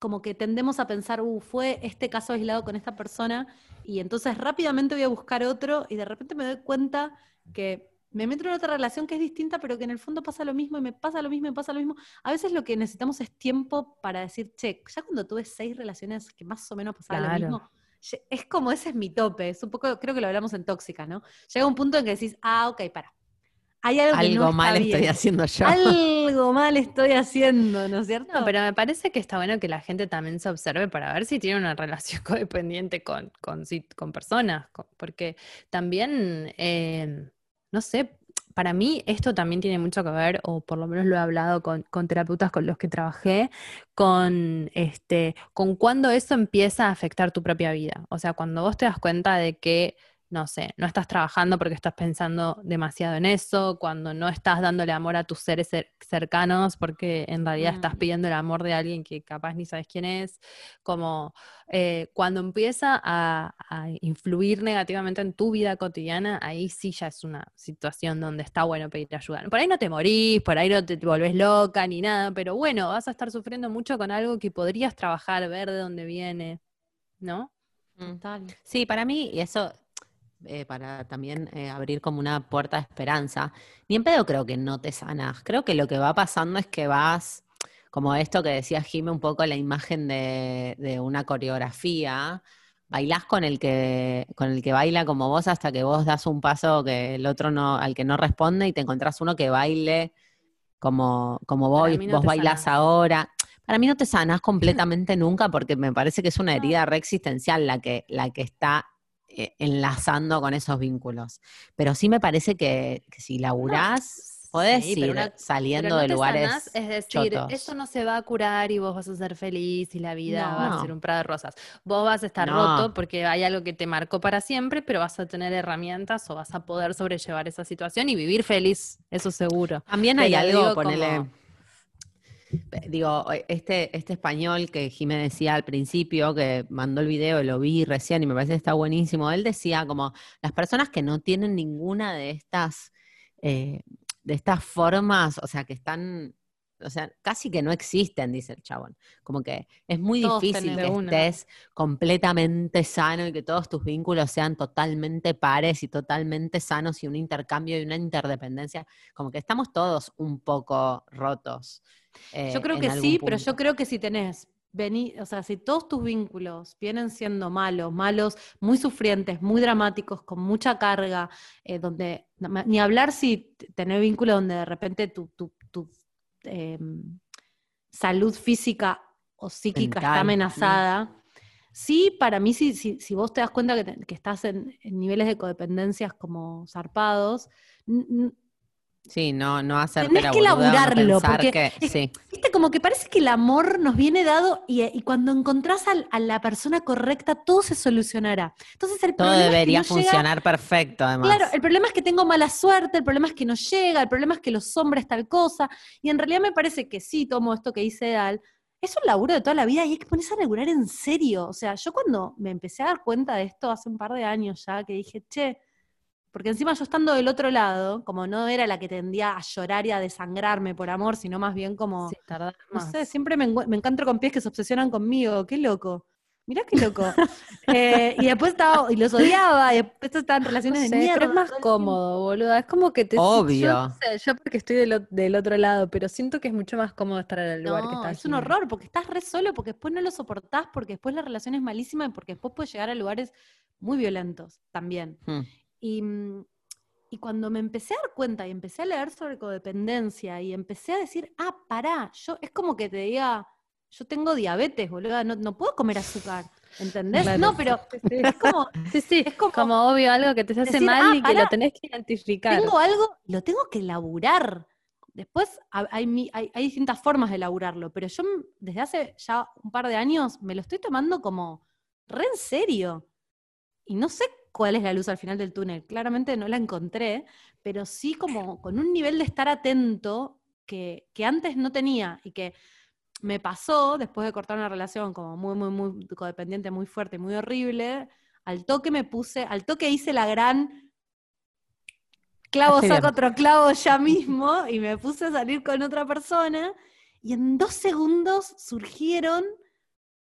como que tendemos a pensar, uh, fue este caso aislado con esta persona y entonces rápidamente voy a buscar otro y de repente me doy cuenta que me meto en otra relación que es distinta, pero que en el fondo pasa lo mismo y me pasa lo mismo y me pasa lo mismo. A veces lo que necesitamos es tiempo para decir, che, ya cuando tuve seis relaciones que más o menos pasaba Claro. lo mismo, es como ese es mi tope, es un poco, creo que lo hablamos en tóxica, ¿no? Llega un punto en que decís, ah, ok, para. Hay algo, que no Algo está mal bien. estoy haciendo yo. Algo mal estoy haciendo, ¿no es cierto? No, pero me parece que está bueno que la gente también se observe para ver si tiene una relación [laughs] codependiente con, con, personas, con- porque también, eh, no sé, para mí esto también tiene mucho que ver, o por lo menos lo he hablado con, terapeutas con los que trabajé, con, este, con cuando eso empieza a afectar tu propia vida. O sea, cuando vos te das cuenta de que no sé, no estás trabajando porque estás pensando demasiado en eso, cuando no estás dándole amor a tus seres cer- cercanos porque en realidad estás Mm. pidiendo el amor de alguien que capaz ni sabes quién es, como eh, cuando empieza a, a influir negativamente en tu vida cotidiana, ahí sí ya es una situación donde está bueno pedir ayuda. Por ahí no te morís, por ahí no te volvés loca ni nada, pero bueno, vas a estar sufriendo mucho con algo que podrías trabajar, ver de dónde viene, ¿no? Total. Sí, para mí, y eso, eh, para también eh, abrir como una puerta de esperanza, ni en pedo creo que no te sanas. Creo que lo que va pasando es que vas, como esto que decía Jime, un poco la imagen de, de una coreografía. Bailás con el que, con el que baila como vos hasta que vos das un paso que el otro no, al que no responde y te encontrás uno que baile como, como vos, no vos bailás ahora. Para mí no te sanás [laughs] completamente nunca porque me parece que es una herida re existencial la que, la que está enlazando con esos vínculos. Pero sí me parece que, que si laburás, podés Sí, pero ir una- saliendo no de lugares. sanás, es decir, chotos. eso no se va a curar y vos vas a ser feliz y la vida No. va No. a ser un prado de rosas. Vos vas a estar No. roto porque hay algo que te marcó para siempre, pero vas a tener herramientas o vas a poder sobrellevar esa situación y vivir feliz, eso seguro. También hay Pero algo, ponele. como- Digo, este, este español que Jimé decía al principio, que mandó el video, lo vi recién y me parece que está buenísimo. Él decía como las personas que no tienen ninguna de estas, eh, de estas formas, o sea, que están, o sea, casi que no existen, dice el chabón. Como que es muy Todos difícil que una. estés completamente sano y que todos tus vínculos sean totalmente pares y totalmente sanos y un intercambio y una interdependencia. Como que estamos todos un poco rotos. Eh, Yo creo que sí, pero yo creo que si tenés, vení, o sea, si todos tus vínculos vienen siendo malos, malos, muy sufrientes, muy dramáticos, con mucha carga, eh, donde, ni hablar si t- tenés vínculos donde de repente tu, tu, tu, em, salud física o psíquica está Mental, amenazada. Sí, para mí, si, si, si vos te das cuenta que, te- que estás en, en niveles de codependencias como zarpados, Sí, no, no hacerte Tenés la que no laburarlo, pensar porque que- es- sí, Viste, como que parece que el amor nos viene dado y, y cuando encontrás a, la persona correcta, todo se solucionará. Entonces el todo problema es que debería no llega- funcionar perfecto, además. Claro, el problema es que tengo mala suerte, el problema es que no llega, el problema es que los hombres tal cosa. Y en realidad me parece que sí, tomo esto que dice Dal, es un laburo de toda la vida y hay que ponerse a laburar en serio. O sea, yo cuando me empecé a dar cuenta de esto hace un par de años ya, que dije, che, porque encima yo estando del otro lado, como no era la que tendía a llorar y a desangrarme por amor, sino más bien como... Sí, tardás No más. sé, siempre me, me encuentro con pies que se obsesionan conmigo, qué loco. Mirá qué loco. [laughs] Eh, y después estaba, y los odiaba, y después estaban en relaciones No sé, de mierda. pero es más cómodo, boluda. Es como que te Obvio. Yo, no sé, yo porque estoy del, otro lado, pero siento que es mucho más cómodo estar en el lugar que No, está es un horror, porque estás re solo, porque después no lo soportás, porque después la relación es malísima y porque después puedes llegar a lugares muy violentos también. Hmm. Y, mm, y cuando me empecé a dar cuenta y empecé a leer sobre codependencia y empecé a decir, ah, pará, yo es como que te diga, yo tengo diabetes, boludo, no, no puedo comer azúcar, ¿entendés? Claro, no, pero es como, Sí, sí, Es como como, obvio algo que te hace decir, mal ah, y que pará, lo tenés que identificar. tengo algo, lo tengo que laburar. Después ha- hay, hay- hay distintas formas de laburarlo, pero yo m- desde hace ya un par de años me lo estoy tomando como re en serio. Y no sé cuál es la luz al final del túnel, claramente no la encontré, pero sí como con un nivel de estar atento que, que antes no tenía y que me pasó después de cortar una relación como muy, muy, muy codependiente, muy fuerte, muy horrible. Al toque me puse, al toque hice la gran clavo, saco otro clavo ya mismo y me puse a salir con otra persona y en dos segundos surgieron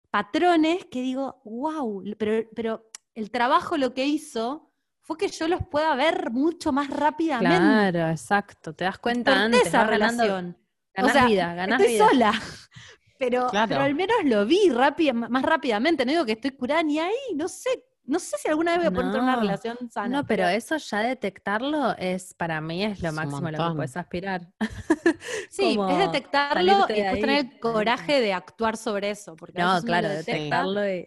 patrones que digo, wow, pero, pero el trabajo lo que hizo fue que yo los pueda ver mucho más rápidamente. Claro, exacto. Te das cuenta Corté antes. esa vas ganando- relación. Ganás O sea, vida, ganás estoy vida. sola. [laughs] Pero, Claro. pero al menos lo vi rápida, más rápidamente. No digo que estoy curada ni ahí. No sé. No sé si alguna vez voy a poder tener una No. relación sana. No, pero eso ya detectarlo es, para mí, es lo Es máximo a lo que puedes aspirar. [laughs] sí, como es detectarlo y de después ahí. tener el coraje de actuar sobre eso. Porque No, claro, lo detecta, detectarlo y...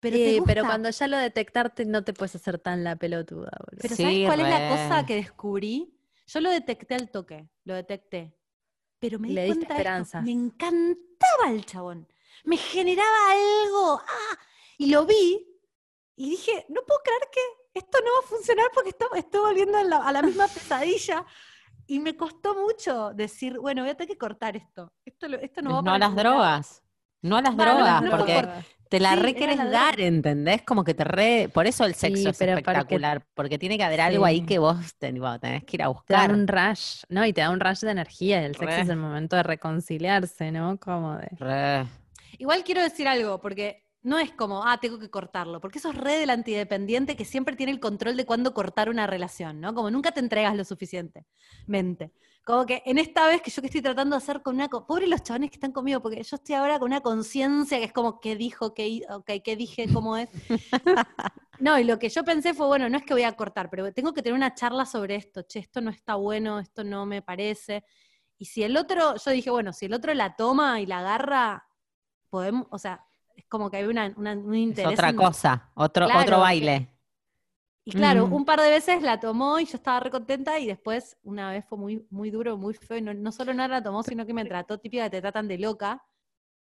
pero, Sí, te pero cuando ya lo detectaste no te puedes hacer tan la pelotuda, boludo. Pero Sí, ¿sabes cuál es la cosa que descubrí? Yo lo detecté al toque, lo detecté. Pero me di Le cuenta de esperanza. Me encantaba el chabón. Me generaba algo. ¡Ah! Y lo vi Y dije, no puedo creer que esto no va a funcionar porque esto- estoy volviendo a la, a la misma pesadilla. Y me costó mucho decir, bueno, voy a tener que cortar esto. Esto, no va No a las ningún lado". drogas. No a las drogas, no, porque por- te la sí, re querés la dar. ¿entendés? Como que te re. Por eso el Sí, sexo es porque- espectacular, porque tiene que haber algo ahí que vos ten- bueno, tenés que ir a Te da buscar. un rush, ¿no? Y te da un rush de energía. Y el sexo Re. es el momento de reconciliarse, ¿no? Como de. Re. Igual quiero decir algo, porque no es como, ah, tengo que cortarlo, porque eso es re del antidependiente que siempre tiene el control de cuándo cortar una relación, ¿no? Como nunca te entregas lo suficientemente. Como que en esta vez que yo que estoy tratando de hacer con una... Pobre los chavales que están conmigo, porque yo estoy ahora con una conciencia que es como, ¿qué dijo? ¿Qué, hi- ok, ¿qué dije? ¿Cómo es? [laughs] No, y lo que yo pensé fue, bueno, no es que voy a cortar, pero tengo que tener una charla sobre esto. Che, esto no está bueno, esto no me parece. Y si el otro, yo dije, bueno, si el otro la toma y la agarra, podemos, o sea, es como que hay una, una- un Es interés. otra en- cosa, otro, Claro, otro baile. Y claro, Mm. un par de veces la tomó y yo estaba re contenta y después una vez fue muy, muy duro, muy feo. Y no, no solo no la tomó, sino que me trató típica que te tratan de loca.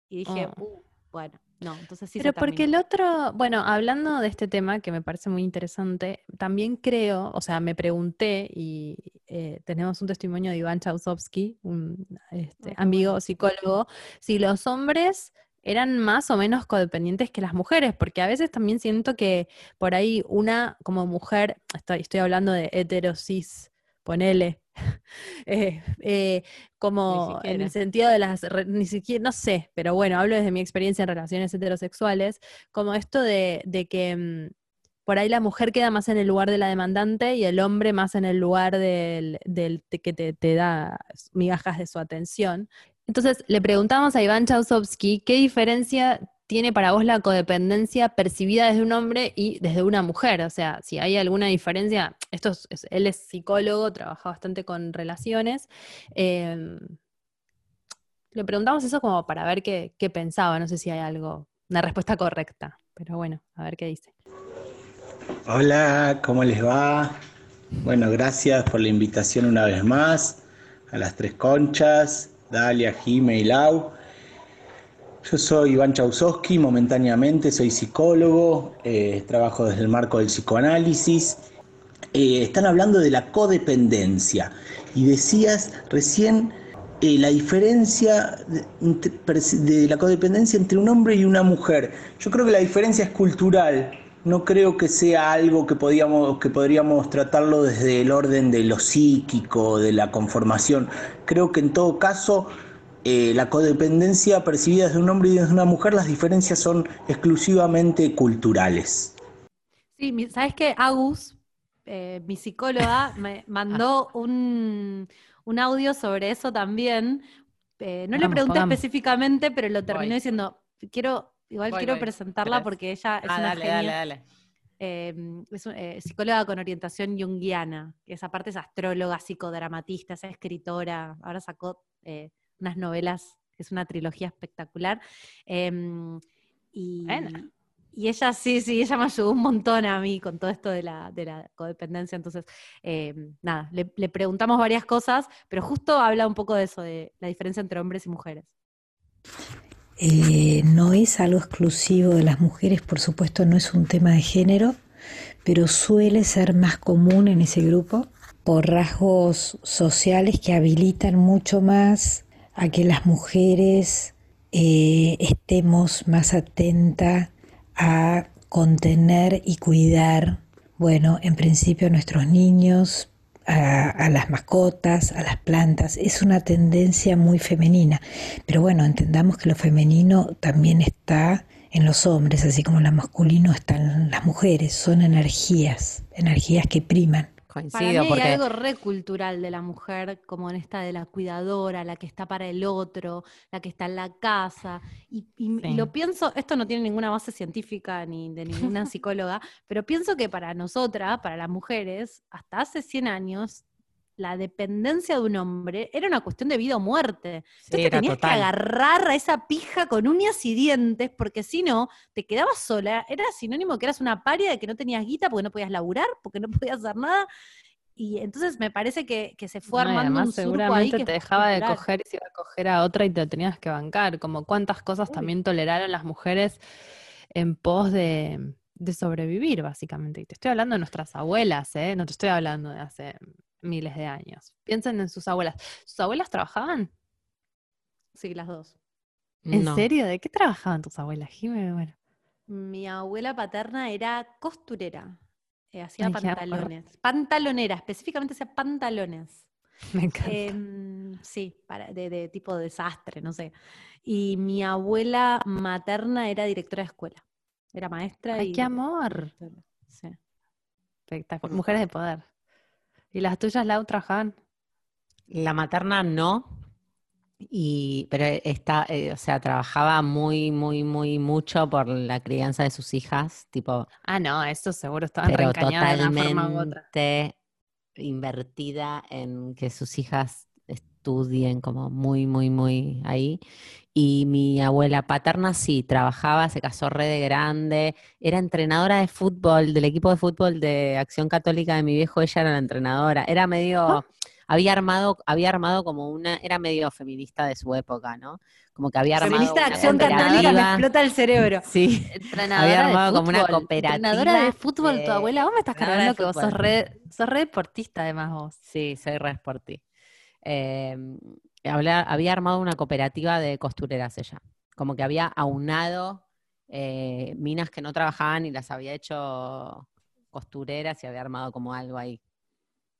Y dije, Oh. "Uh, bueno, no, entonces sí Pero se porque el otro, bueno, hablando de este tema que me parece muy interesante, también creo, o sea, me pregunté y eh, tenemos un testimonio de Iván Chausovsky, un este, Ah, amigo psicólogo, si los hombres eran más o menos codependientes que las mujeres, porque a veces también siento que por ahí una como mujer, estoy, estoy hablando de heterosis, ponele, [laughs] eh, eh, como en el sentido de las, re- ni siquiera, no sé, pero bueno, hablo desde mi experiencia en relaciones heterosexuales, como esto de, de que mm, por ahí la mujer queda más en el lugar de la demandante y el hombre más en el lugar del, del que te, te da migajas de su atención. Entonces le preguntamos a Iván Chausovsky qué diferencia tiene para vos la codependencia percibida desde un hombre y desde una mujer. O sea, si hay alguna diferencia, esto es- él es psicólogo, trabaja bastante con relaciones. eh, le preguntamos eso como para ver qué, qué pensaba. No sé si hay algo, una respuesta correcta, pero bueno, a ver qué dice. Hola, ¿cómo les va? Bueno, gracias por la invitación una vez más a las tres conchas, Dalia, Jime y Lau. Yo soy Iván Chausowski, momentáneamente soy psicólogo, eh, trabajo desde el marco del psicoanálisis. Eh, están hablando de la codependencia y decías recién eh, la diferencia de la codependencia entre un hombre y una mujer. Yo creo que la diferencia es cultural. No creo que sea algo que, podíamos, que podríamos tratarlo desde el orden de lo psíquico, de la conformación. Creo que en todo caso eh, la codependencia percibida desde un hombre y desde una mujer, las diferencias son exclusivamente culturales. Sí, ¿sabes qué? Agus, eh, mi psicóloga, [laughs] me mandó un, un audio sobre eso también. Eh, no le pregunté vamos. específicamente, pero lo terminó Voy. diciendo, quiero, igual Voy, quiero voy. presentarla porque ella es Ah, una dale, genia. dale, dale. eh, es eh, psicóloga con orientación junguiana, que esa parte es astróloga, psicodramatista, es escritora, ahora sacó eh, unas novelas, que es una trilogía espectacular. em, y, y ella sí, sí, ella me ayudó un montón a mí con todo esto de la, de la codependencia. Entonces, em, nada, le, le preguntamos varias cosas, pero justo habla un poco de eso, de la diferencia entre hombres y mujeres. Eh, no es algo exclusivo de las mujeres, por supuesto, no es un tema de género, pero suele ser más común en ese grupo por rasgos sociales que habilitan mucho más a que las mujeres eh, estemos más atentas a contener y cuidar, bueno, en principio a nuestros niños, a, a las mascotas, a las plantas. Es una tendencia muy femenina. Pero bueno, entendamos que lo femenino también está en los hombres, así como lo masculino está en las mujeres. Son energías, energías que priman. Para mí hay algo re cultural de la mujer, como en esta de la cuidadora, la que está para el otro, la que está en la casa. Y, y- lo pienso, esto no tiene ninguna base científica ni de ninguna psicóloga, pero pienso que para nosotras, para las mujeres, hasta hace 100 años, la dependencia de un hombre era una cuestión de vida o muerte. sí, Entonces tenías total. que agarrar a esa pija con uñas y dientes, porque si no, te quedabas sola. Era sinónimo que eras una paria de que no tenías guita porque no podías laburar, porque no [laughs] podías hacer nada. Y entonces me parece que, que se fue No, armando además un surco ahí seguramente que te dejaba de coger y se iba a coger a otra y te tenías que bancar. Como cuántas cosas Uy. también toleraron las mujeres en pos de, de sobrevivir, básicamente. Y te estoy hablando de nuestras abuelas, ¿eh? No te estoy hablando de hace miles de años. Piensen en sus abuelas. ¿Sus abuelas trabajaban? Sí, las dos. ¿En No. serio? ¿De qué trabajaban tus abuelas, Jimé? Bueno, Mi abuela paterna era costurera. eh, hacía Ay, pantalones. Pantalonera, específicamente hacía pantalones. [laughs] me encanta. Em, sí, para, de, de tipo desastre, no sé. Y mi abuela materna era directora de escuela. Era maestra Ay, y. qué amor. Sí. Espectacular. Mujeres de poder. ¿Y las tuyas, Lau, trabajaban? La materna no, y, pero está, eh, o sea, trabajaba muy, muy, muy mucho por la crianza de sus hijas, tipo, Ah, no, eso seguro estaban pero reencañadas de una forma u otra. totalmente invertida en que sus hijas estudien como muy, muy, muy ahí. Y mi abuela paterna sí, trabajaba, se casó re de grande, era entrenadora de fútbol, del equipo de fútbol de Acción Católica de mi viejo, ella era la entrenadora, era medio, había armado, había armado como una, era medio feminista de su época, ¿no? Como que había armado Feminista de acción católica me explota el cerebro. Sí, Entrenadora Había de armado como una fútbol. cooperativa Entrenadora de fútbol, tu de- abuela. Vos me estás cargando que vos sos fútbol. re, sos re deportista, además vos. Sí, soy re sporty. Eh, había armado una cooperativa de costureras ella. Como que había aunado eh, minas que no trabajaban y las había hecho costureras y había armado como algo ahí.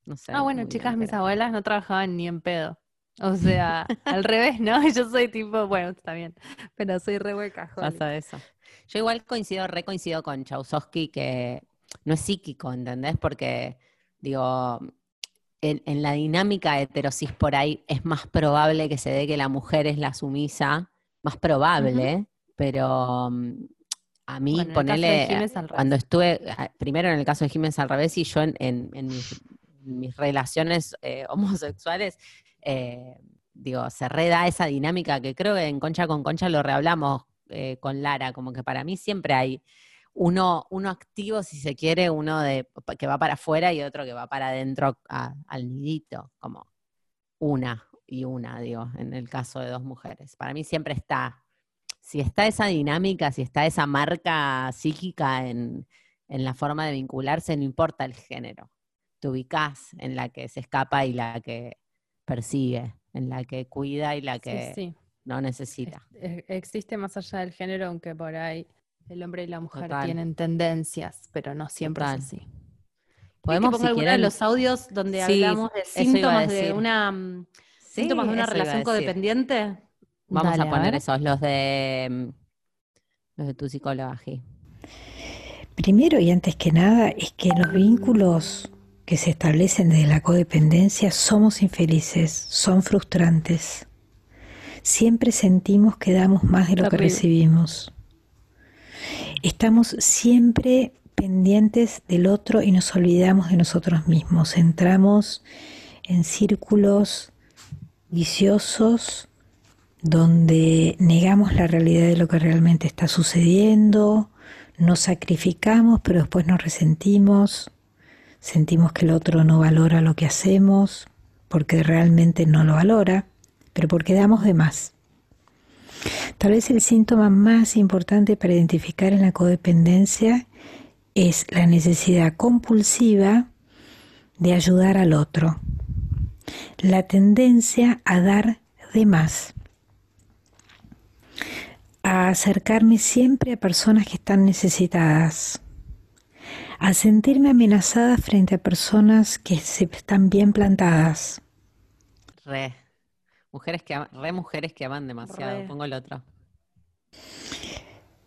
No sé. Ah, bueno, chicas, mis abuelas no trabajaban ni en pedo. O sea, [laughs] al revés, ¿no? [laughs] Yo soy tipo, bueno, está bien, pero soy re workaholic. Pasa eso. Yo igual coincido, re coincido con Chausowski que no es psíquico, ¿entendés? Porque, digo, en, en la dinámica heterosis por ahí es más probable que se dé que la mujer es la sumisa, más probable, pero mm, a mí, Bueno, revés. cuando estuve, ah, primero en el caso de Jiménez al revés y yo en, en- en mis, mis relaciones eh, [laughs] homosexuales, eh, digo, se reda esa dinámica que creo que en Concha con Concha lo rehablamos eh, con Lara, como que para mí siempre hay uno, uno activo, si se quiere, uno de, que va para afuera y otro que va para adentro a- al nidito, como una y una, digo, en el caso de dos mujeres. Para mí siempre está, si está esa dinámica, si está esa marca psíquica en, en la forma de vincularse, no importa el género. Te ubicás en la que se escapa y la que persigue, en la que cuida y la que sí. no necesita. Es- existe más allá del género, aunque por ahí el hombre y la mujer Total. tienen tendencias, pero no siempre Total. es así. Podemos, si alguno de los audios donde Sí, hablamos de síntomas de una Sí, síntomas de una relación codependiente. Vamos Dale, a poner esos, los de mm, los de tu psicóloga, Gi. Primero y antes que nada es que los vínculos que se establecen desde la codependencia somos infelices, son frustrantes. Siempre sentimos que damos más de lo que recibimos. Estamos siempre pendientes del otro y nos olvidamos de nosotros mismos. Entramos en círculos viciosos donde negamos la realidad de lo que realmente está sucediendo, nos sacrificamos, pero después nos resentimos, sentimos que el otro no valora lo que hacemos, porque realmente no lo valora, pero porque damos de más. Tal vez el síntoma más importante para identificar en la codependencia es la necesidad compulsiva de ayudar al otro, la tendencia a dar de más, a acercarme siempre a personas que están necesitadas, a sentirme amenazada frente a personas que se están bien plantadas. Re. Mujeres que re mujeres que aman demasiado. Re. Pongo el otro.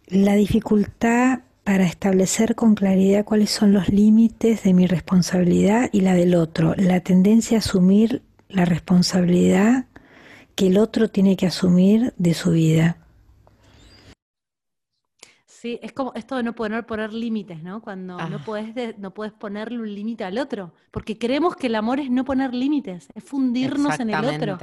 La dificultad para establecer con claridad cuáles son los límites de mi responsabilidad y la del otro. La tendencia a asumir la responsabilidad que el otro tiene que asumir de su vida. Sí, es como esto de no poder poner límites, ¿no? Cuando no Ah. puedes de- no puedes ponerle un límite al otro, porque creemos que el amor es no poner límites, es fundirnos en el otro.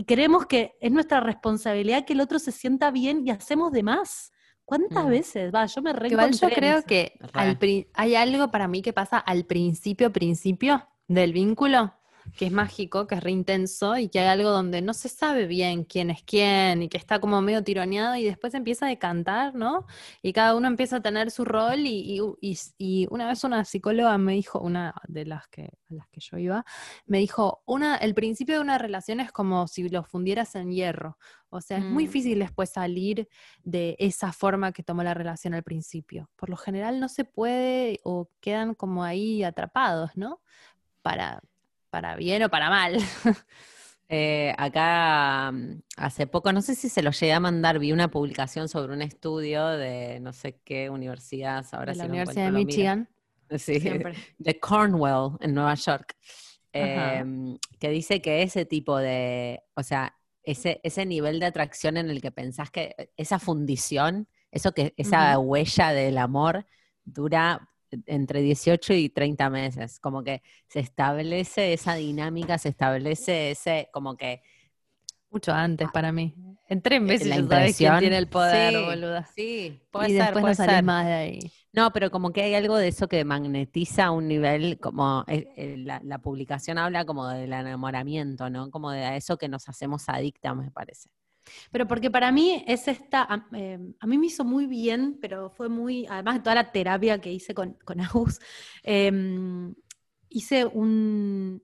Y creemos que es nuestra responsabilidad que el otro se sienta bien y hacemos de más. ¿Cuántas Mm. veces? Va, yo me Igual yo creo que al hay algo para mí que pasa al principio, principio del vínculo, que es mágico, que es re intenso y que hay algo donde no se sabe bien quién es quién y que está como medio tironeado y después empieza a decantar, ¿no? Y cada uno empieza a tener su rol y, y- y- una vez una psicóloga me dijo, una de las que, a las que yo iba, me dijo, una, el principio de una relación es como si lo fundieras en hierro. O sea, es muy Mm. difícil después salir de esa forma que tomó la relación al principio. Por lo general no se puede o quedan como ahí atrapados, ¿no? Para, para bien o para mal. [laughs] Eh, acá mm, hace poco, no sé si se lo llegué a mandar, vi una publicación sobre un estudio de no sé qué universidad, ahora de la si Universidad de. Michigan. [laughs] Sí, Siempre. [laughs] de Cornwall, en Nueva York, em, que dice que ese tipo de, o sea, ese, ese nivel de atracción en el que pensás que eh, esa fundición, eso que, esa huella del amor dura entre 18 y 30 meses, como que se establece esa dinámica, se establece ese, como que Mucho antes para mí. En tres meses la ya sabes quién tiene el poder, Sí, boluda. Sí, puede y ser, después puede no ser. más de ahí. No, pero como que hay algo de eso que magnetiza a un nivel, como eh, eh, la, la publicación habla como del enamoramiento, ¿no? Como de eso que nos hacemos adictas, me parece. Pero porque para mí es esta, eh, a mí me hizo muy bien, pero fue muy, además de toda la terapia que hice con, con Agus, eh, hice un,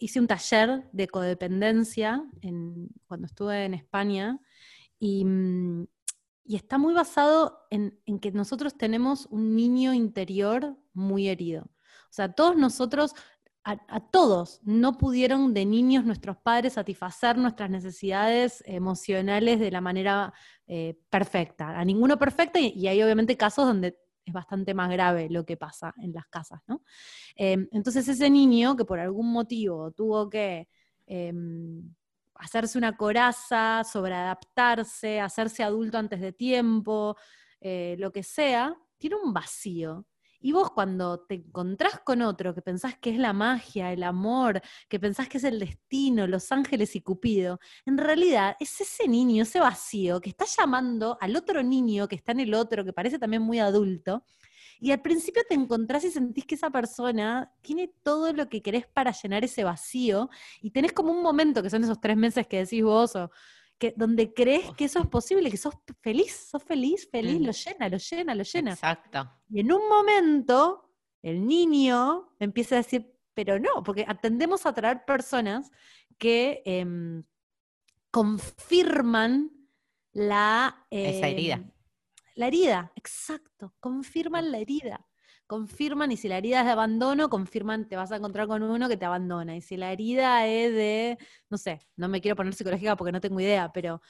hice un taller de codependencia en- cuando estuve en España y, mm, y está muy basado en que nosotros tenemos un niño interior muy herido. O sea, todos nosotros, a, todos, no pudieron de niños nuestros padres satisfacer nuestras necesidades emocionales de la manera eh, perfecta. A ninguno perfecta y, hay obviamente casos donde es bastante más grave lo que pasa en las casas, ¿no? Eh, entonces ese niño que por algún motivo tuvo que em, hacerse una coraza, sobreadaptarse, hacerse adulto antes de tiempo, eh, lo que sea, tiene un vacío. Y vos cuando te encontrás con otro que pensás que es la magia, el amor, que pensás que es el destino, los ángeles y Cupido, en realidad es ese niño, ese vacío que está llamando al otro niño que está en el otro, que parece también muy adulto, y al principio te encontrás y sentís que esa persona tiene todo lo que querés para llenar ese vacío, y tenés como un momento, que son esos tres meses que decís vos, o que, donde crees que eso es posible, que sos feliz, sos feliz, feliz, Mm. lo llena, lo llena, lo llena. Exacto. Y en un momento, el niño empieza a decir, pero no, porque tendemos a traer personas que em, confirman la... Esa herida. em, La herida, exacto, confirman la herida. Confirman, y si la herida es de abandono, confirman, te vas a encontrar con uno que te abandona. Y si la herida es de, no sé, no me quiero poner psicológica porque no tengo idea, pero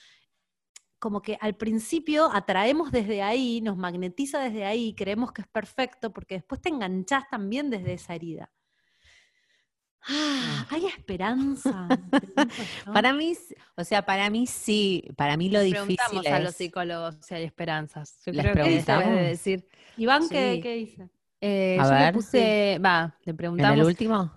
como que al principio atraemos desde ahí, nos magnetiza desde ahí, creemos que es perfecto, porque después te enganchás también desde esa herida. Ah, ¿Hay esperanza? [laughs] Para mí, o sea, para mí sí, para mí lo difícil Preguntamos a los es... picólogos si hay esperanzas. Yo ¿Les creo que de decir. Iván, ¿qué, qué dice? Eh, A yo le ver. puse, va, le ¿En preguntamos. el último?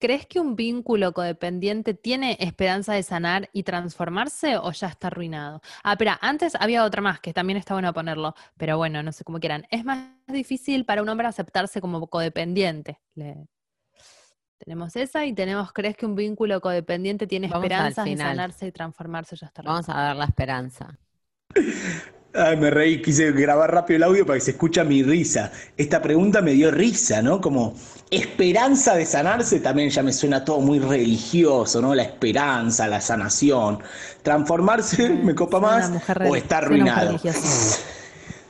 ¿Crees que un vínculo codependiente tiene esperanza de sanar y transformarse o ya está arruinado? Ah, espera, antes había otra más que también está bueno ponerlo, pero bueno, no sé cómo quieran. Es más difícil para un hombre aceptarse como codependiente. Le- Tenemos esa y tenemos, ¿crees que un vínculo codependiente tiene Vamos al esperanzas de sanarse y transformarse o ya está Vamos arruinado? a ver la esperanza. Ay, me reí, quise grabar rápido el audio para que se escucha mi risa. Esta pregunta me dio risa, ¿no? Como esperanza de sanarse también ya me suena todo muy religioso, ¿no? La esperanza, la sanación. Transformarse me copa más o está arruinado.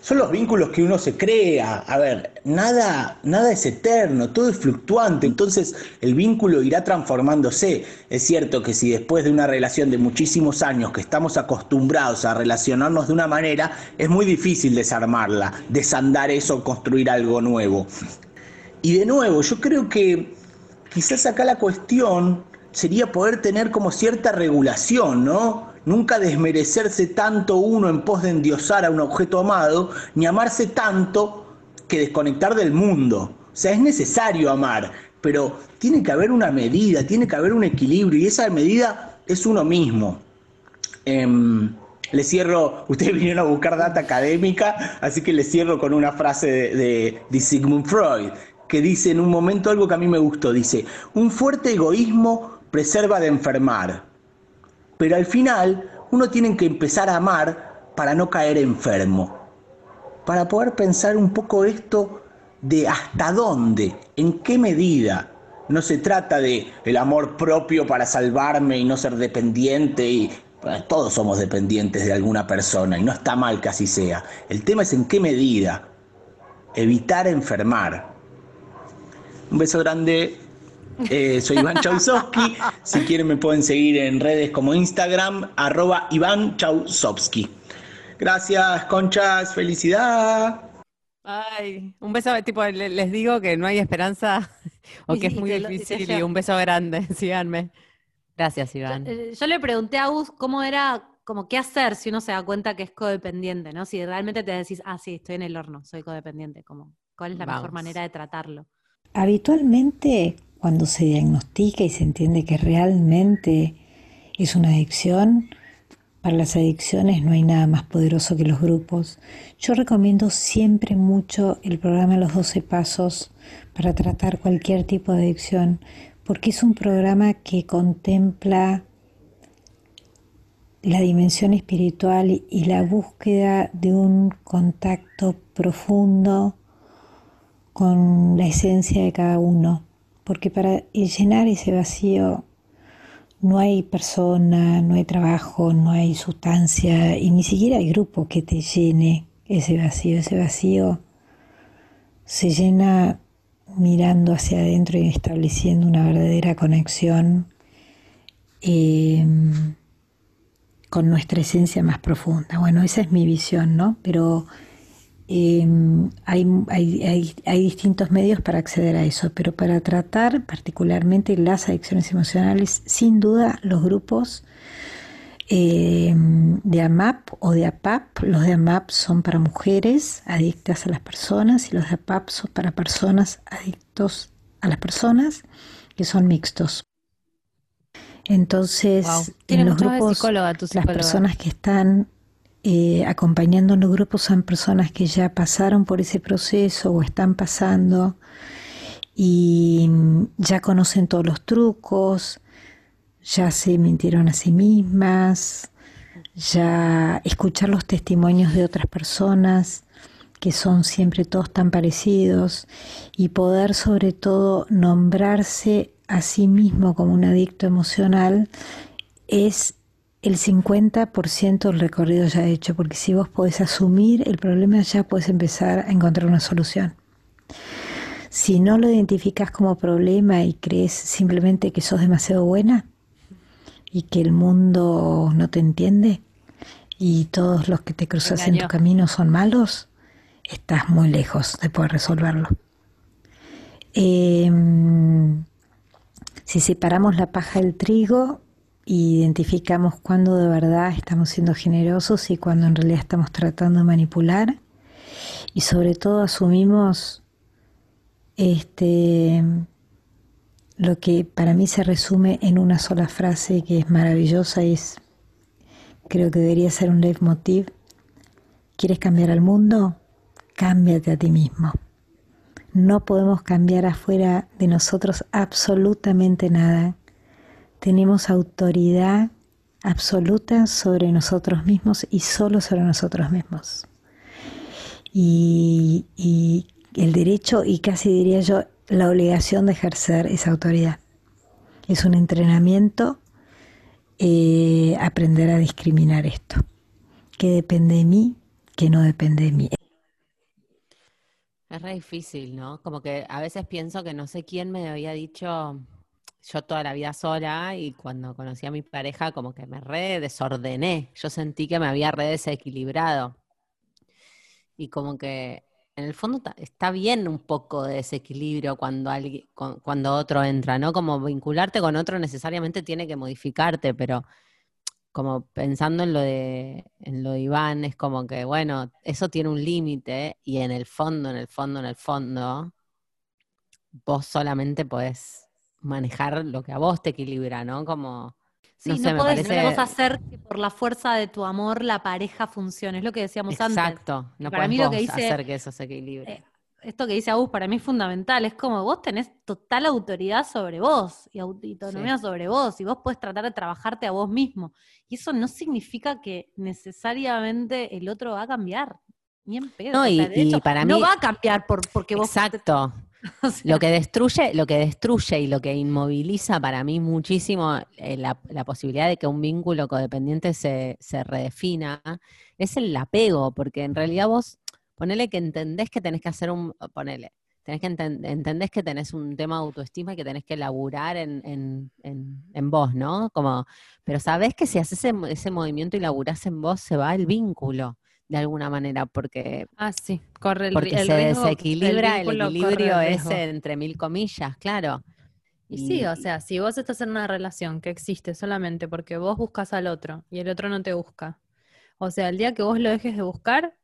Son los vínculos que uno se crea. A ver, nada, nada es eterno, todo es fluctuante. Entonces el vínculo irá transformándose. Es cierto que si después de una relación de muchísimos años que estamos acostumbrados a relacionarnos de una manera, es muy difícil desarmarla, desandar eso, construir algo nuevo. Y de nuevo, yo creo que quizás acá la cuestión sería poder tener como cierta regulación, ¿no? Nunca desmerecerse tanto uno en pos de endiosar a un objeto amado, ni amarse tanto que desconectar del mundo. O sea, es necesario amar, pero tiene que haber una medida, tiene que haber un equilibrio, y esa medida es uno mismo. Em, le cierro, [laughs] ustedes vinieron a buscar data académica, así que le cierro con una frase de- de Sigmund Freud, que dice en un momento algo que a mí me gustó. Dice, un fuerte egoísmo preserva de enfermar, pero al final uno tiene que empezar a amar para no caer enfermo. Para poder pensar un poco esto de hasta dónde, en qué medida. No se trata de el amor propio para salvarme y no ser dependiente y todos somos dependientes de alguna persona y no está mal que así sea. El tema es en qué medida. Evitar enfermar. Un beso grande. Eh, soy Iván Chausowski. Si quieren me pueden seguir en redes como Instagram, arroba Iván Chausowski. Gracias, conchas. Felicidad. Ay, un beso, tipo, le- les digo que no hay esperanza [laughs] o Y- que es y muy difícil y un beso grande, [laughs] síganme. Gracias, Iván. Eh, Yo le pregunté a Gus cómo era, como qué hacer si uno se da cuenta que es codependiente, ¿no? Si realmente te decís, ah, sí, estoy en el horno, soy codependiente, como, ¿cuál es la mejor manera de tratarlo? Habitualmente, cuando se diagnostica y se entiende que realmente es una adicción, para las adicciones no hay nada más poderoso que los grupos. Yo recomiendo siempre mucho el programa Los 12 Pasos para tratar cualquier tipo de adicción, porque es un programa que contempla la dimensión espiritual y la búsqueda de un contacto profundo con la esencia de cada uno, porque para llenar ese vacío no hay persona, no hay trabajo, no hay sustancia y ni siquiera hay grupo que te llene ese vacío. Ese vacío se llena mirando hacia adentro y estableciendo una verdadera conexión eh, con nuestra esencia más profunda. Bueno, esa es mi visión, ¿no? Pero eh, hay, hay, hay, hay distintos medios para acceder a eso, pero para tratar particularmente las adicciones emocionales, sin duda los grupos eh, de AMAP o de APAP, los de AMAP son para mujeres adictas a las personas y los de APAP son para personas adictos a las personas que son mixtos. Entonces, Wow. en los de grupos, psicóloga tu las personas que están eh, acompañando en los grupos son personas que ya pasaron por ese proceso o están pasando y ya conocen todos los trucos, ya se mintieron a sí mismas, ya escuchar los testimonios de otras personas que son siempre todos tan parecidos y poder sobre todo nombrarse a sí mismo como un adicto emocional es el 50% del recorrido ya hecho, porque si vos podés asumir el problema ya podés empezar a encontrar una solución. Si no lo identificas como problema y crees simplemente que sos demasiado buena y que el mundo no te entiende y todos los que te cruzas en tu camino son malos, estás muy lejos de poder resolverlo. Em, si separamos la paja del trigo identificamos cuándo de verdad estamos siendo generosos y cuándo en realidad estamos tratando de manipular y sobre todo asumimos este lo que para mí se resume en una sola frase que es maravillosa y es creo que debería ser un leitmotiv. ¿Quieres cambiar al mundo? Cámbiate a ti mismo. No podemos cambiar afuera de nosotros absolutamente nada. Tenemos autoridad absoluta sobre nosotros mismos y solo sobre nosotros mismos. Y, el derecho y casi diría yo la obligación de ejercer esa autoridad. Es un entrenamiento eh, aprender a discriminar esto. Que depende de mí, que no depende de mí. Es re difícil, ¿no? Como que a veces pienso que no sé quién me había dicho yo toda la vida sola y cuando conocí a mi pareja como que me re desordené. Yo sentí que me había re desequilibrado. Y como que en el fondo está bien un poco de desequilibrio cuando alguien, cu- cuando otro entra, ¿no? Como vincularte con otro necesariamente tiene que modificarte, pero como pensando en lo de, en lo de Iván, es como que, bueno, eso tiene un límite y en el fondo, en el fondo, en el fondo, vos solamente podés manejar lo que a vos te equilibra, ¿no? Como, Sí, no no, sé, podés, parece... no hacer que por la fuerza de tu amor la pareja funcione. Es lo que decíamos antes. Exacto, no Para mí lo que dice- hacer que eso se equilibre. Eh, esto que dice Agus para mí es fundamental, es como vos tenés total autoridad sobre vos y autonomía sobre vos y vos podés tratar de trabajarte a vos mismo. Y eso no significa que necesariamente el otro va a cambiar. Ni en pedo. No, O y- sea, de y hecho, para no mí- va a cambiar por, porque vos... Exacto. [laughs] Lo que destruye, lo que destruye y lo que inmoviliza para mí muchísimo eh, la, la posibilidad de que un vínculo codependiente se, se redefina es el apego, porque en realidad vos ponele que entendés que tenés que hacer un, ponele, tenés que enten- entendés que tenés un tema de autoestima y que tenés que laburar en, en, en, en vos, ¿no? Como, pero sabés que si haces ese, ese movimiento y laburás en vos, se va el vínculo de alguna manera, porque Ah, sí, corre el, porque el se riesgo, desequilibra el, equilibrio ese entre mil comillas, claro. Y sí, o sea, si vos estás en una relación que existe solamente porque vos buscas al otro y el otro no te busca, o sea, el día que vos lo dejes de buscar,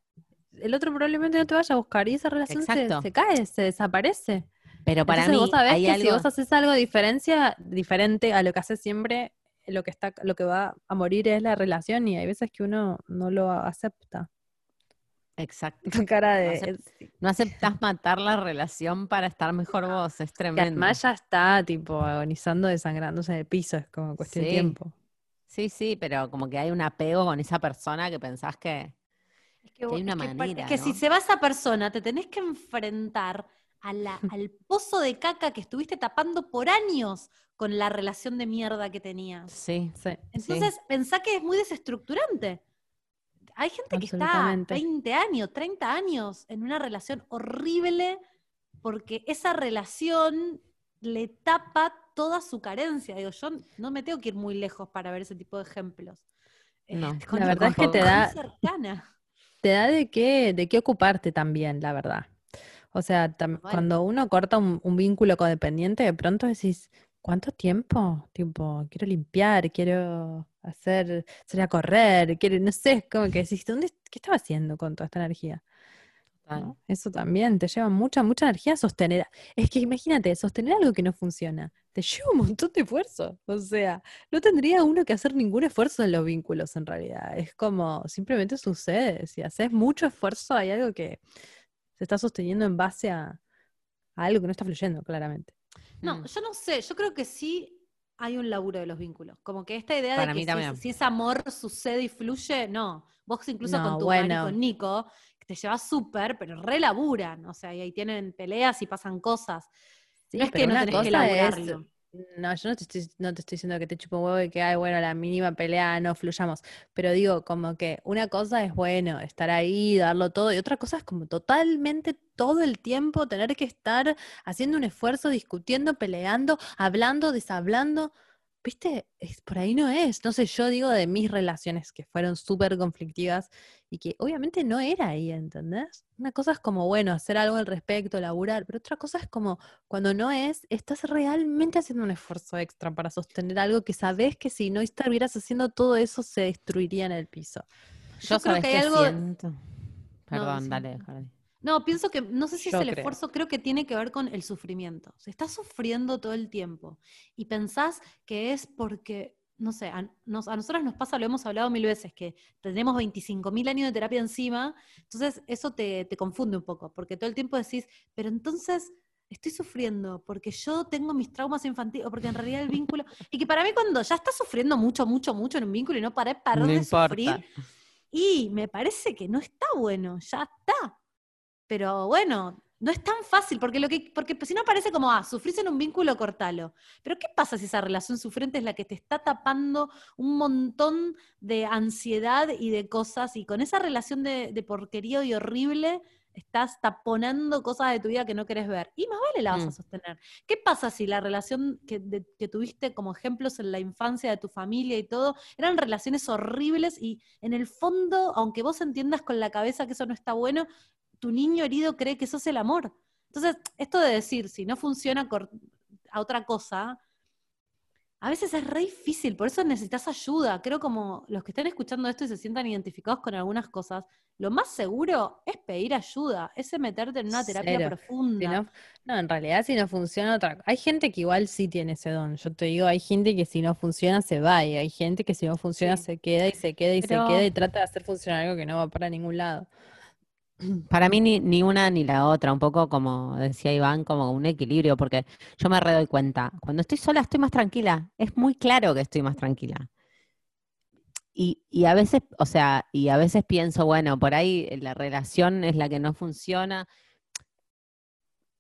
el otro probablemente no te vaya a buscar y esa relación se, cae, se desaparece. pero para Entonces mí vos sabés hay que algo, si vos haces algo diferencia, diferente a lo que haces siempre, lo que está, lo que va a morir es la relación y hay veces que uno no lo acepta. Exacto. Tu cara No de No aceptás [laughs] matar la relación para estar mejor vos, es que tremendo. además ya está tipo agonizando, desangrándose en el piso, es como cuestión de Sí. tiempo. Sí, sí, pero como que hay un apego con esa persona que pensás que Es que, hay una es que pa- manera, es que si se va esa persona, te tenés que enfrentar a la- [laughs] al pozo de caca que estuviste tapando por años con la relación de mierda que tenías. sí, Sí. Entonces, pensá que es muy desestructurante. Hay gente que está Absolutamente. 20 años, 30 años en una relación horrible porque esa relación le tapa toda su carencia. Digo, yo no me tengo que ir muy lejos para ver ese tipo de ejemplos. No, Este, con la una verdad es que te muy da- cercana. te da de qué, de qué ocuparte también, la verdad. O sea, tam- cuando uno corta un, un vínculo codependiente, de pronto decís, ¿cuánto tiempo? Tipo, quiero limpiar, quiero hacer, salir a correr, quiero, no sé, es como que decís, ¿dónde, ¿qué estaba haciendo con toda esta energía? Eso también te lleva mucha, mucha energía sostener. Es que imagínate, sostener algo que no funciona, te lleva un montón de esfuerzo. O sea, no tendría uno que hacer ningún esfuerzo en los vínculos en realidad. Es como, simplemente sucede. Si haces mucho esfuerzo, hay algo que se está sosteniendo en base a, a algo que no está fluyendo, claramente. No, Mm. yo no sé, yo creo que sí hay un laburo de los vínculos. Como que esta idea Para de que si, si es amor sucede y fluye, no. Vos incluso No, con tu bueno. con Nico, que te llevas súper, pero relaburan. O sea, y ahí tienen peleas y pasan cosas. Sí, no es que no tenés que es- laburarlo. No, yo no te estoy, no te estoy diciendo que te chupo un huevo y que, ay, bueno, la mínima pelea no fluyamos. Pero digo, como que una cosa es, bueno, estar ahí, darlo todo, y otra cosa es como totalmente todo el tiempo tener que estar haciendo un esfuerzo, discutiendo, peleando, hablando, deshablando. ¿Viste? Es, por ahí no es. No sé, yo digo de mis relaciones que fueron súper conflictivas y que obviamente no era ahí, ¿entendés? Una cosa es como, bueno, hacer algo al respecto, laburar, pero otra cosa es como cuando no es, estás realmente haciendo un esfuerzo extra para sostener algo que sabes que si no estuvieras haciendo todo eso se destruiría en el piso. Yo, creo sabes que hay algo- siento. Perdón, sí. dale, Hardy. No, pienso que, no sé si Yo es el creo. esfuerzo, creo que tiene que ver con el sufrimiento. Se está sufriendo todo el tiempo y pensás que es porque, no sé, a, nos- a nosotros nos pasa, lo hemos hablado mil veces, que tenemos 25.000 años de terapia encima, entonces eso te, te confunde un poco, porque todo el tiempo decís, pero entonces estoy sufriendo porque yo tengo mis traumas infantiles, o porque en realidad el vínculo, y que para mí cuando ya estás sufriendo mucho, mucho, mucho en un vínculo y no paré, parar No de importa. sufrir, y me parece que no está bueno, ya está. Pero bueno, no es tan fácil, porque lo que, porque si no parece como, ah, sufrís en un vínculo, cortalo. Pero ¿qué pasa si esa relación sufriente es la que te está tapando un montón de ansiedad y de cosas, y con esa relación de, de porquería y horrible estás taponando cosas de tu vida que no querés ver? Y más vale la vas Mm. a sostener. ¿Qué pasa si la relación que, de- que tuviste como ejemplos en la infancia de tu familia y todo, eran relaciones horribles y en el fondo, aunque vos entiendas con la cabeza que eso no está bueno, tu niño herido cree que eso es el amor. Entonces, esto de decir, si no funciona a otra cosa, a veces es re difícil, por eso necesitas ayuda. Creo como los que están escuchando esto y se sientan identificados con algunas cosas, lo más seguro es pedir ayuda, es meterte en una terapia Cero. profunda. Si no, no, en realidad si no funciona otra Hay gente que igual sí tiene ese don. Yo te digo, hay gente que si no funciona se va y hay gente que si no funciona Sí. se queda y se queda y Pero- se queda y trata de hacer funcionar algo que no va para ningún lado. Para mí ni, ni una ni la otra, un poco como decía Iván, como un equilibrio, porque yo me re doy cuenta, cuando estoy sola estoy más tranquila, es muy claro que estoy más tranquila. Y, y a veces, o sea, y a veces pienso, bueno, por ahí la relación es la que no funciona.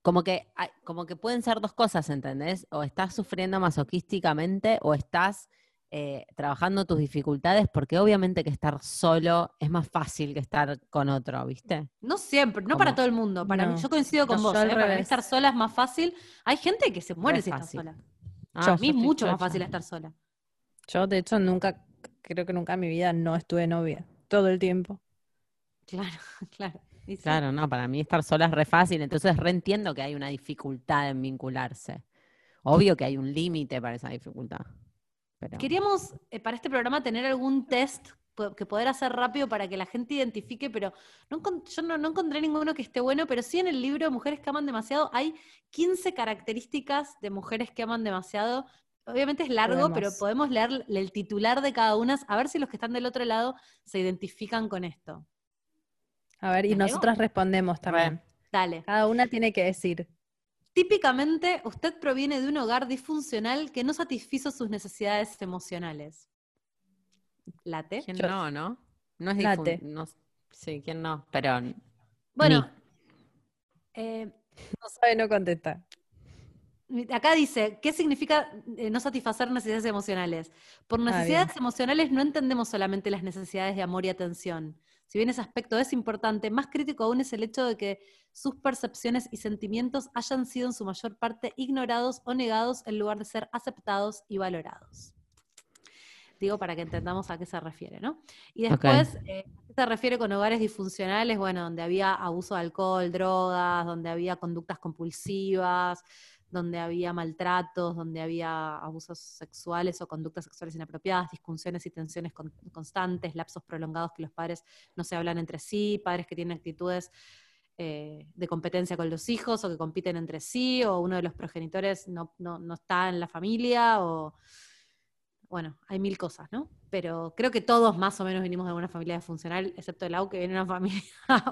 Como que, como que pueden ser dos cosas, ¿entendés? O estás sufriendo masoquísticamente o estás eh, trabajando tus dificultades, porque obviamente que estar solo es más fácil que estar con otro, ¿viste? No siempre, no ¿Cómo? para todo el mundo. Para mí, yo coincido con No, vos. ¿eh? Para mí estar sola es más fácil. Hay gente que se muere Re si está sola. Ah, a mí es mucho más fácil estar sola. Yo, de hecho, nunca, creo que nunca en mi vida no estuve novia. Todo el tiempo. Claro, [laughs] claro. Sí. Claro, no, para mí estar sola es re fácil, entonces reentiendo que hay una dificultad en vincularse. Obvio que hay un límite para esa dificultad. Pero... Queríamos eh, para este programa tener algún test que poder hacer rápido para que la gente identifique, pero no yo no, no encontré ninguno que esté bueno, pero sí en el libro Mujeres que aman demasiado hay 15 características de mujeres que aman demasiado. Obviamente es largo, pero Podemos. leer el titular de cada una, a ver si los que están del otro lado se identifican con esto. A ver, y nosotras respondemos también. Dale. Cada una tiene que decir. Típicamente, usted proviene de un hogar disfuncional que no satisfizo sus necesidades emocionales. ¿Late? ¿Quién Yo- no, no? No es Late. no, sí, ¿quién no? Pero Bueno, eh, No sabe, no contesta. acá dice, ¿qué significa eh, no satisfacer necesidades emocionales? Por Ah, necesidades emocionales no entendemos solamente las necesidades de amor y atención. Si bien ese aspecto es importante, más crítico aún es el hecho de que sus percepciones y sentimientos hayan sido en su mayor parte ignorados o negados en lugar de ser aceptados y valorados. Digo para que entendamos a qué se refiere, ¿no? Y después, eh, ¿a qué se refiere con hogares disfuncionales? Bueno, donde había abuso de alcohol, drogas, donde había conductas compulsivas, donde había maltratos, donde había abusos sexuales o conductas sexuales inapropiadas, discusiones y tensiones con- constantes, lapsos prolongados que los padres no se hablan entre sí, padres que tienen actitudes eh, de competencia con los hijos o que compiten entre sí, o uno de los progenitores no, no- no está en la familia, o bueno, hay mil cosas, ¿no? Pero creo que todos más o menos venimos de una familia funcional, excepto el Lau, que viene de una [laughs] familia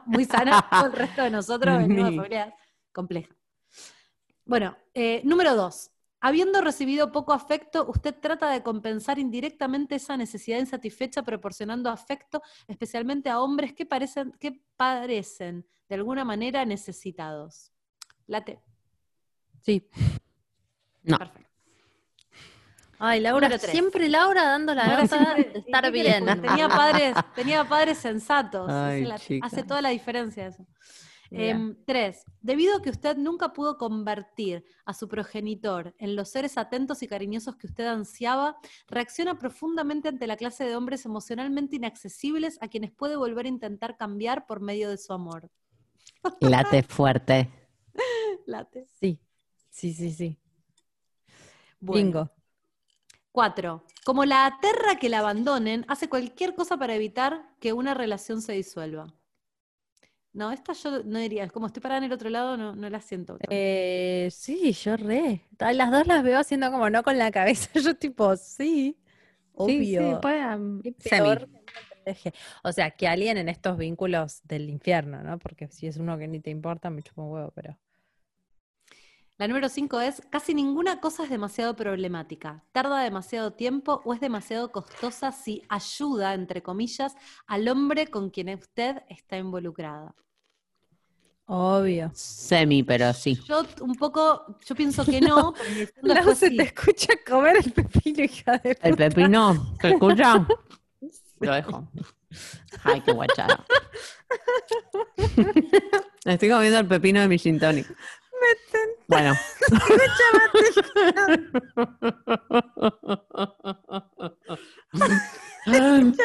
muy sana, todo el resto de nosotros [laughs] venimos de familias complejas. Bueno, eh, número dos. Habiendo recibido poco afecto, usted trata de compensar indirectamente esa necesidad insatisfecha proporcionando afecto, especialmente a hombres que parecen, que parecen de alguna manera necesitados. Late. Sí. No. Perfecto. Ay, Laura, siempre Laura dando la siempre- de ¿y estar bien. Tenía padres, [laughs] tenía padres sensatos. Ay, Hace la- hace toda la diferencia eso. Em, tres, debido a que usted nunca pudo convertir a su progenitor en los seres atentos y cariñosos que usted ansiaba, reacciona profundamente ante la clase de hombres emocionalmente inaccesibles a quienes puede volver a intentar cambiar por medio de su amor. [laughs] late fuerte. Late. Sí, sí, sí, sí. Bueno. Bingo. Cuatro, como la aterra que la abandonen, hace cualquier cosa para evitar que una relación se disuelva. No, esta yo no diría, como estoy parada en el otro lado, no, no la siento. Eh, sí, yo re. Las dos las veo haciendo como no con la cabeza. [laughs] Yo tipo, sí, obvio. Sí, sí, semi. peor. O sea, que alguien en estos vínculos del infierno, ¿no? Porque si es uno que ni te importa, me chupa un huevo, pero. La número 5 es, casi ninguna cosa es demasiado problemática, tarda demasiado tiempo o es demasiado costosa si ayuda, entre comillas, al hombre con quien usted está involucrada. Obvio. Semi, pero sí. Yo un poco, yo pienso que no, el después [laughs] se sí. te escucha comer el pepino, hija de El puta. pepino, ¿se escucha? [laughs] Lo dejo. Ay, qué guachada. [laughs] Estoy comiendo el pepino de mi gin tonic. Bueno.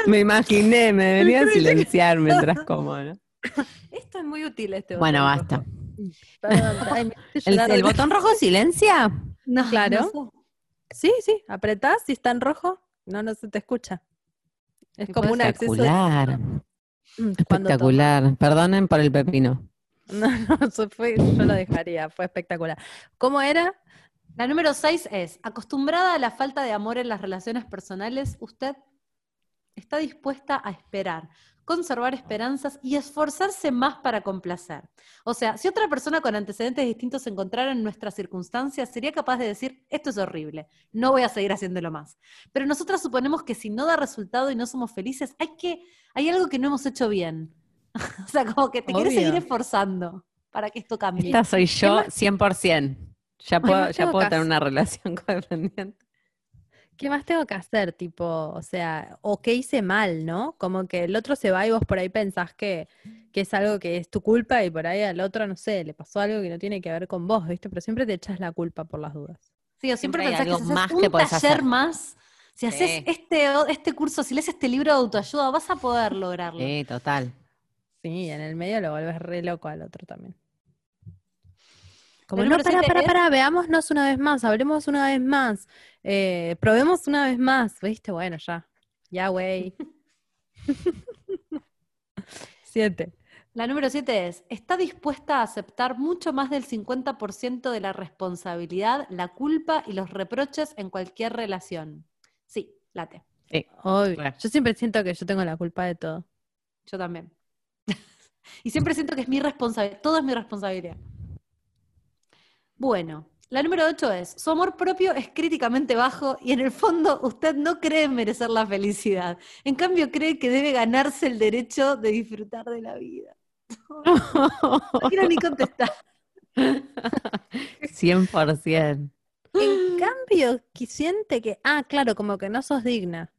me imaginé, me debería silenciar mientras como, ¿no? [laughs] Esto es muy útil este Bueno, botón basta. rojo. Perdón, ay, me hice [laughs] ¿El, botón rojo silencia? No, Claro. no sé. Sí, sí, apretás si está en rojo, no, no se te escucha. Es como un acceso. Espectacular. Mm, Espectacular. Perdonen por el pepino. [laughs] No, no, eso fue, yo lo dejaría, fue espectacular. ¿Cómo era? La número 6 es, acostumbrada a la falta de amor en las relaciones personales, usted está dispuesta a esperar conservar esperanzas y esforzarse más para complacer. O sea, si otra persona con antecedentes distintos se encontrara en nuestras circunstancias, sería capaz de decir, esto es horrible, no voy a seguir haciéndolo más. Pero nosotras suponemos que si no da resultado y no somos felices, hay, que, hay algo que no hemos hecho bien. [laughs] o sea, como que te quieres seguir esforzando para que esto cambie. Esta soy yo más? 100%. Ya puedo, ya puedo tener una relación [laughs] codependiente. ¿Qué más tengo que hacer? Tipo, o sea, o qué hice mal, ¿no? Como que el otro se va y vos por ahí pensás que, que es algo que es tu culpa y por ahí al otro, no sé, le pasó algo que no tiene que ver con vos, ¿viste? Pero siempre te echas la culpa por las dudas. Sí, o siempre, Siempre pensás que algo si haces más un que taller hacer. más, si haces Sí. este, este curso, si lees este libro de autoayuda, vas a poder lograrlo. Sí, total. Sí, en el medio lo vuelves re loco al otro también. Como, no, para, para, es- para, veámonos una vez más, hablemos una vez más, eh, probemos una vez más, ¿viste? Bueno, ya, ya, güey. [laughs] Siete. La número siete es, está dispuesta a aceptar mucho más del 50% de la responsabilidad, la culpa y los reproches en cualquier relación. Sí, late. Sí. Obvio. Yo siempre siento que yo tengo la culpa de todo. Yo también. [laughs] y siempre siento que es mi responsabilidad, todo es mi responsabilidad. Bueno, la número 8 es, su amor propio es críticamente bajo y en el fondo usted no cree merecer la felicidad. En cambio cree que debe ganarse el derecho de disfrutar de la vida. No [laughs] quiero ni contestar. 100%. En cambio, que siente que, ah, claro, como que no sos digna.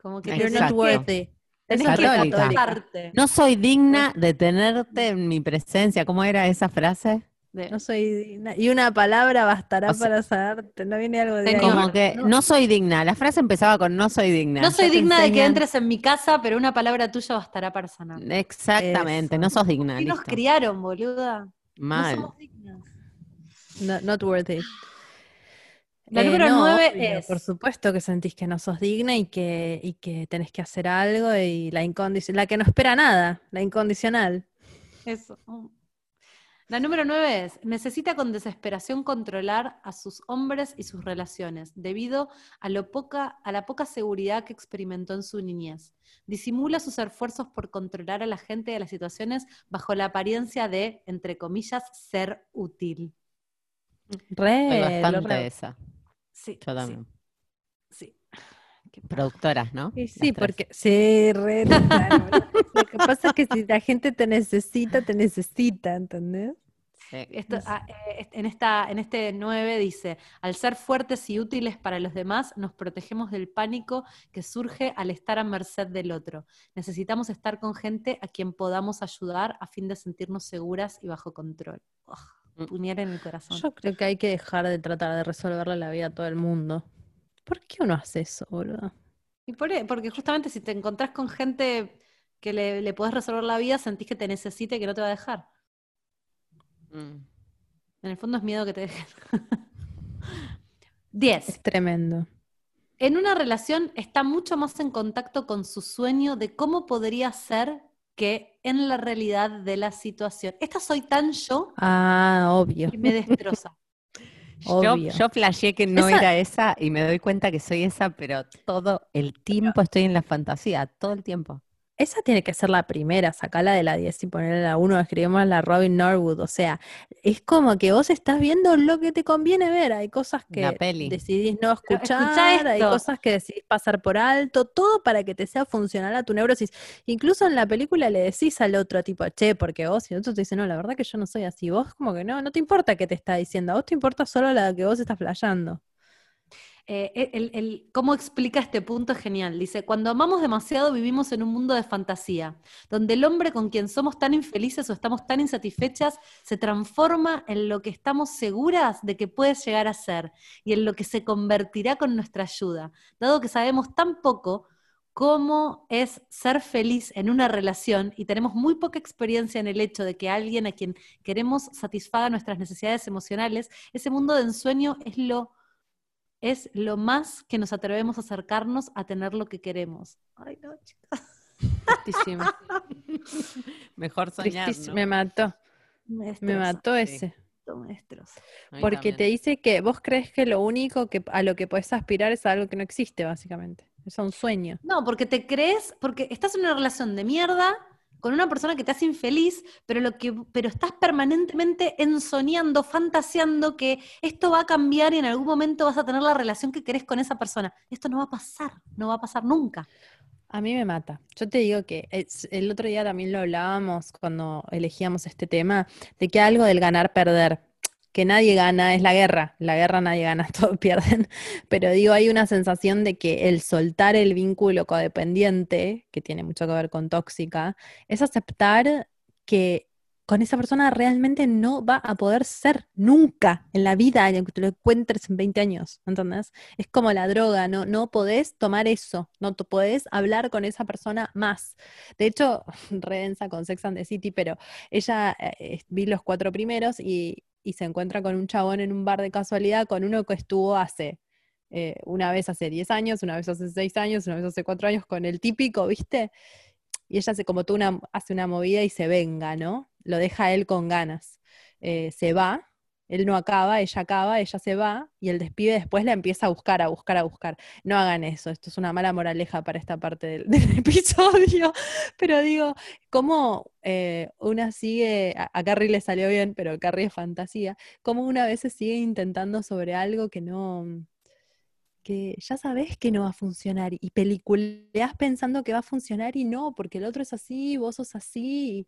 Como que You're not worthy. tenés que. No soy digna de tenerte en mi presencia. ¿Cómo era esa frase? De- No soy digna. Y una palabra bastará O sea- para sanarte. No viene algo de ahí. Como que no- no soy digna. La frase empezaba con no soy digna. No soy digna de que entres en mi casa, pero una palabra tuya bastará para sanar. Exactamente, Eso. no sos digna. Así nos criaron, boluda. No Mal. somos dignas. No- not worthy. La número no, nueve obvio, es- Por supuesto que sentís que no sos digna y que, y que tenés que hacer algo y la incondicional, la que no espera nada, la incondicional. Eso. La número nueve es, necesita con desesperación controlar a sus hombres y sus relaciones, debido a, lo poca, a la poca seguridad que experimentó en su niñez. Disimula sus esfuerzos por controlar a la gente y a las situaciones bajo la apariencia de, entre comillas, ser útil. Re, Soy bastante re- esa. Sí, Yo también. Sí. Productoras, ¿no? Sí, tres. porque sí, re, boludo. [laughs] Lo que pasa es que si la gente te necesita, te necesita, ¿entendés? Sí. Esto, ah, eh, en, esta, en este 9 dice, al ser fuertes y útiles para los demás, nos protegemos del pánico que surge al estar a merced del otro. Necesitamos estar con gente a quien podamos ayudar a fin de sentirnos seguras y bajo control. Mm. puñal en el corazón. Yo creo que hay que dejar de tratar de resolverle la vida a todo el mundo. ¿Por qué uno hace eso, boludo? Y por, e- porque justamente si te encontrás con gente que le, le podés resolver la vida, sentís que te necesita y que no te va a dejar. Mm. En el fondo es miedo que te dejen. [laughs] 10. Es tremendo. En una relación está mucho más en contacto con su sueño de cómo podría ser que en la realidad de la situación. Esta soy tan yo Ah, obvio. que me destroza. [laughs] Yo, Obvio. yo flasheé que no Esa- era esa y me doy cuenta que soy esa, pero todo el tiempo estoy en la fantasía, todo el tiempo. Esa tiene que ser la primera, sacala de la 10 y ponerla la 1, escribimos la Robin Norwood. O sea, es como que vos estás viendo lo que te conviene ver. Hay cosas que peli. decidís no escuchar, hay cosas que decidís pasar por alto, todo para que te sea funcional a tu neurosis. Incluso en la película le decís al otro tipo, che, porque vos, y el otro te dice, no, la verdad que yo no soy así. Vos como que no, no te importa qué te está diciendo, a vos te importa solo la que vos estás flayando. Eh, ¿Cómo explica este punto? Es genial. Dice, cuando amamos demasiado vivimos en un mundo de fantasía, donde el hombre con quien somos tan infelices o estamos tan insatisfechas se transforma en lo que estamos seguras de que puede llegar a ser y en lo que se convertirá con nuestra ayuda, dado que sabemos tan poco cómo es ser feliz en una relación y tenemos muy poca experiencia en el hecho de que alguien a quien queremos satisfaga nuestras necesidades emocionales, ese mundo de ensueño es lo es lo más que nos atrevemos a acercarnos a tener lo que queremos. Ay, no, chicas. Tristísimo. [laughs] Mejor soñar, Tristísimo. ¿no? Me mató, Me, mató ese. me. A Porque también. te dice que vos crees que lo único que a lo que puedes aspirar es algo que no existe, básicamente. Es un sueño. No, porque te crees, porque estás en una relación de mierda con una persona que te hace infeliz, pero lo que, pero estás permanentemente ensoñando, fantaseando que esto va a cambiar y en algún momento vas a tener la relación que querés con esa persona. Esto no va a pasar, no va a pasar nunca. A mí me mata. Yo te digo que el otro día también lo hablábamos cuando elegíamos este tema, de que algo del ganar-perder, que nadie gana, es la guerra. La guerra nadie gana, [laughs] todos pierden. Pero digo, hay una sensación de que el soltar el vínculo codependiente, que tiene mucho que ver con tóxica, es aceptar que con esa persona realmente no va a poder ser nunca en la vida, aunque te lo encuentres en 20 años, ¿entendés? Es como la droga, no, no podés tomar eso, no te podés hablar con esa persona más. De hecho, [laughs] redensa con Sex and the City, pero ella eh, vi los cuatro primeros y, y se encuentra con un chabón en un bar de casualidad con uno que estuvo hace eh, una vez hace 10 años, una vez hace 6 años, una vez hace 4 años, con el típico, ¿viste? Y ella hace como tú una, hace una movida y se venga, ¿no? Lo deja él con ganas. Eh, se va, él no acaba, ella acaba, ella se va, y el despibe después la empieza a buscar, a buscar, a buscar. No hagan eso, esto es una mala moraleja para esta parte del, [laughs] episodio, pero digo, ¿cómo eh, una sigue, a, Carrie le salió bien, pero Carrie es fantasía, cómo una vez se sigue intentando sobre algo que no, que ya sabes que no va a funcionar y peliculeas pensando que va a funcionar y no, porque el otro es así, vos sos así. Y,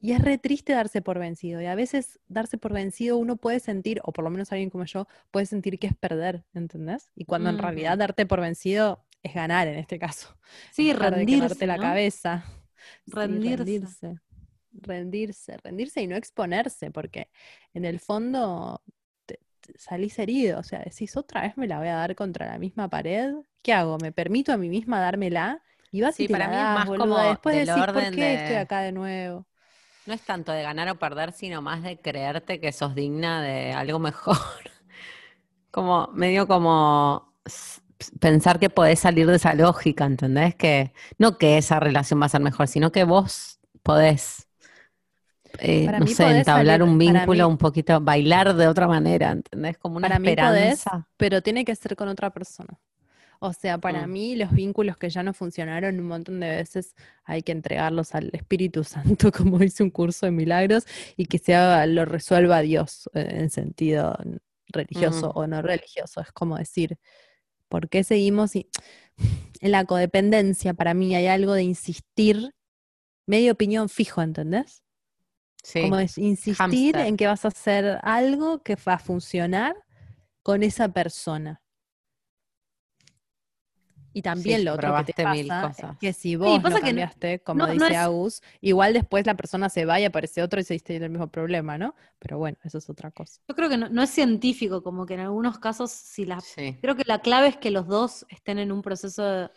y es re triste darse por vencido. Y a veces darse por vencido uno puede sentir, o por lo menos alguien como yo, puede sentir que es perder, ¿entendés? Y cuando en realidad darte por vencido es ganar en este caso. [laughs] Sí, Dejar de rendirse. la ¿no? cabeza. Sí, Rendirse. rendirse. Rendirse, rendirse y no exponerse, porque en el fondo te- te salís herido, o sea, decís otra vez me la voy a dar contra la misma pared, ¿qué hago? ¿Me permito a mí misma dármela? Y vas Sí, y te para la mí es más boluda, como después del decís, ¿por qué de- estoy acá de nuevo? No es tanto de ganar o perder, sino más de creerte que sos digna de algo mejor. [laughs] Como, medio como pensar que podés salir de esa lógica, ¿entendés? Que no que esa relación va a ser mejor, sino que vos podés, eh, no sé, podés entablar salir- un vínculo mí- un poquito, bailar de otra manera, ¿entendés? Como una Para mí podés, esperanza. pero tiene que ser con otra persona. O sea, para Mm. mí los vínculos que ya no funcionaron un montón de veces hay que entregarlos al Espíritu [laughs] Santo, como dice un curso de milagros, y que sea, lo resuelva Dios eh, en sentido religioso Mm. o no religioso. Es como decir, ¿por qué seguimos? Y en [sniffs] la codependencia, para mí hay algo de insistir, medio opinión fijo, ¿entendés? Sí. Como es insistir en que vas a hacer algo que va a funcionar con esa persona. Y también Sí, lo otro que te mil pasa es cosas. que si vos pasa no que no- cambiaste, como no- no dice es- Agus, igual después la persona se va y aparece otro y seguiste teniendo el mismo problema, ¿no? Pero bueno, eso es otra cosa. Yo creo que no, no es científico, como que en algunos casos, si la, Sí. creo que la clave es que los dos estén en un proceso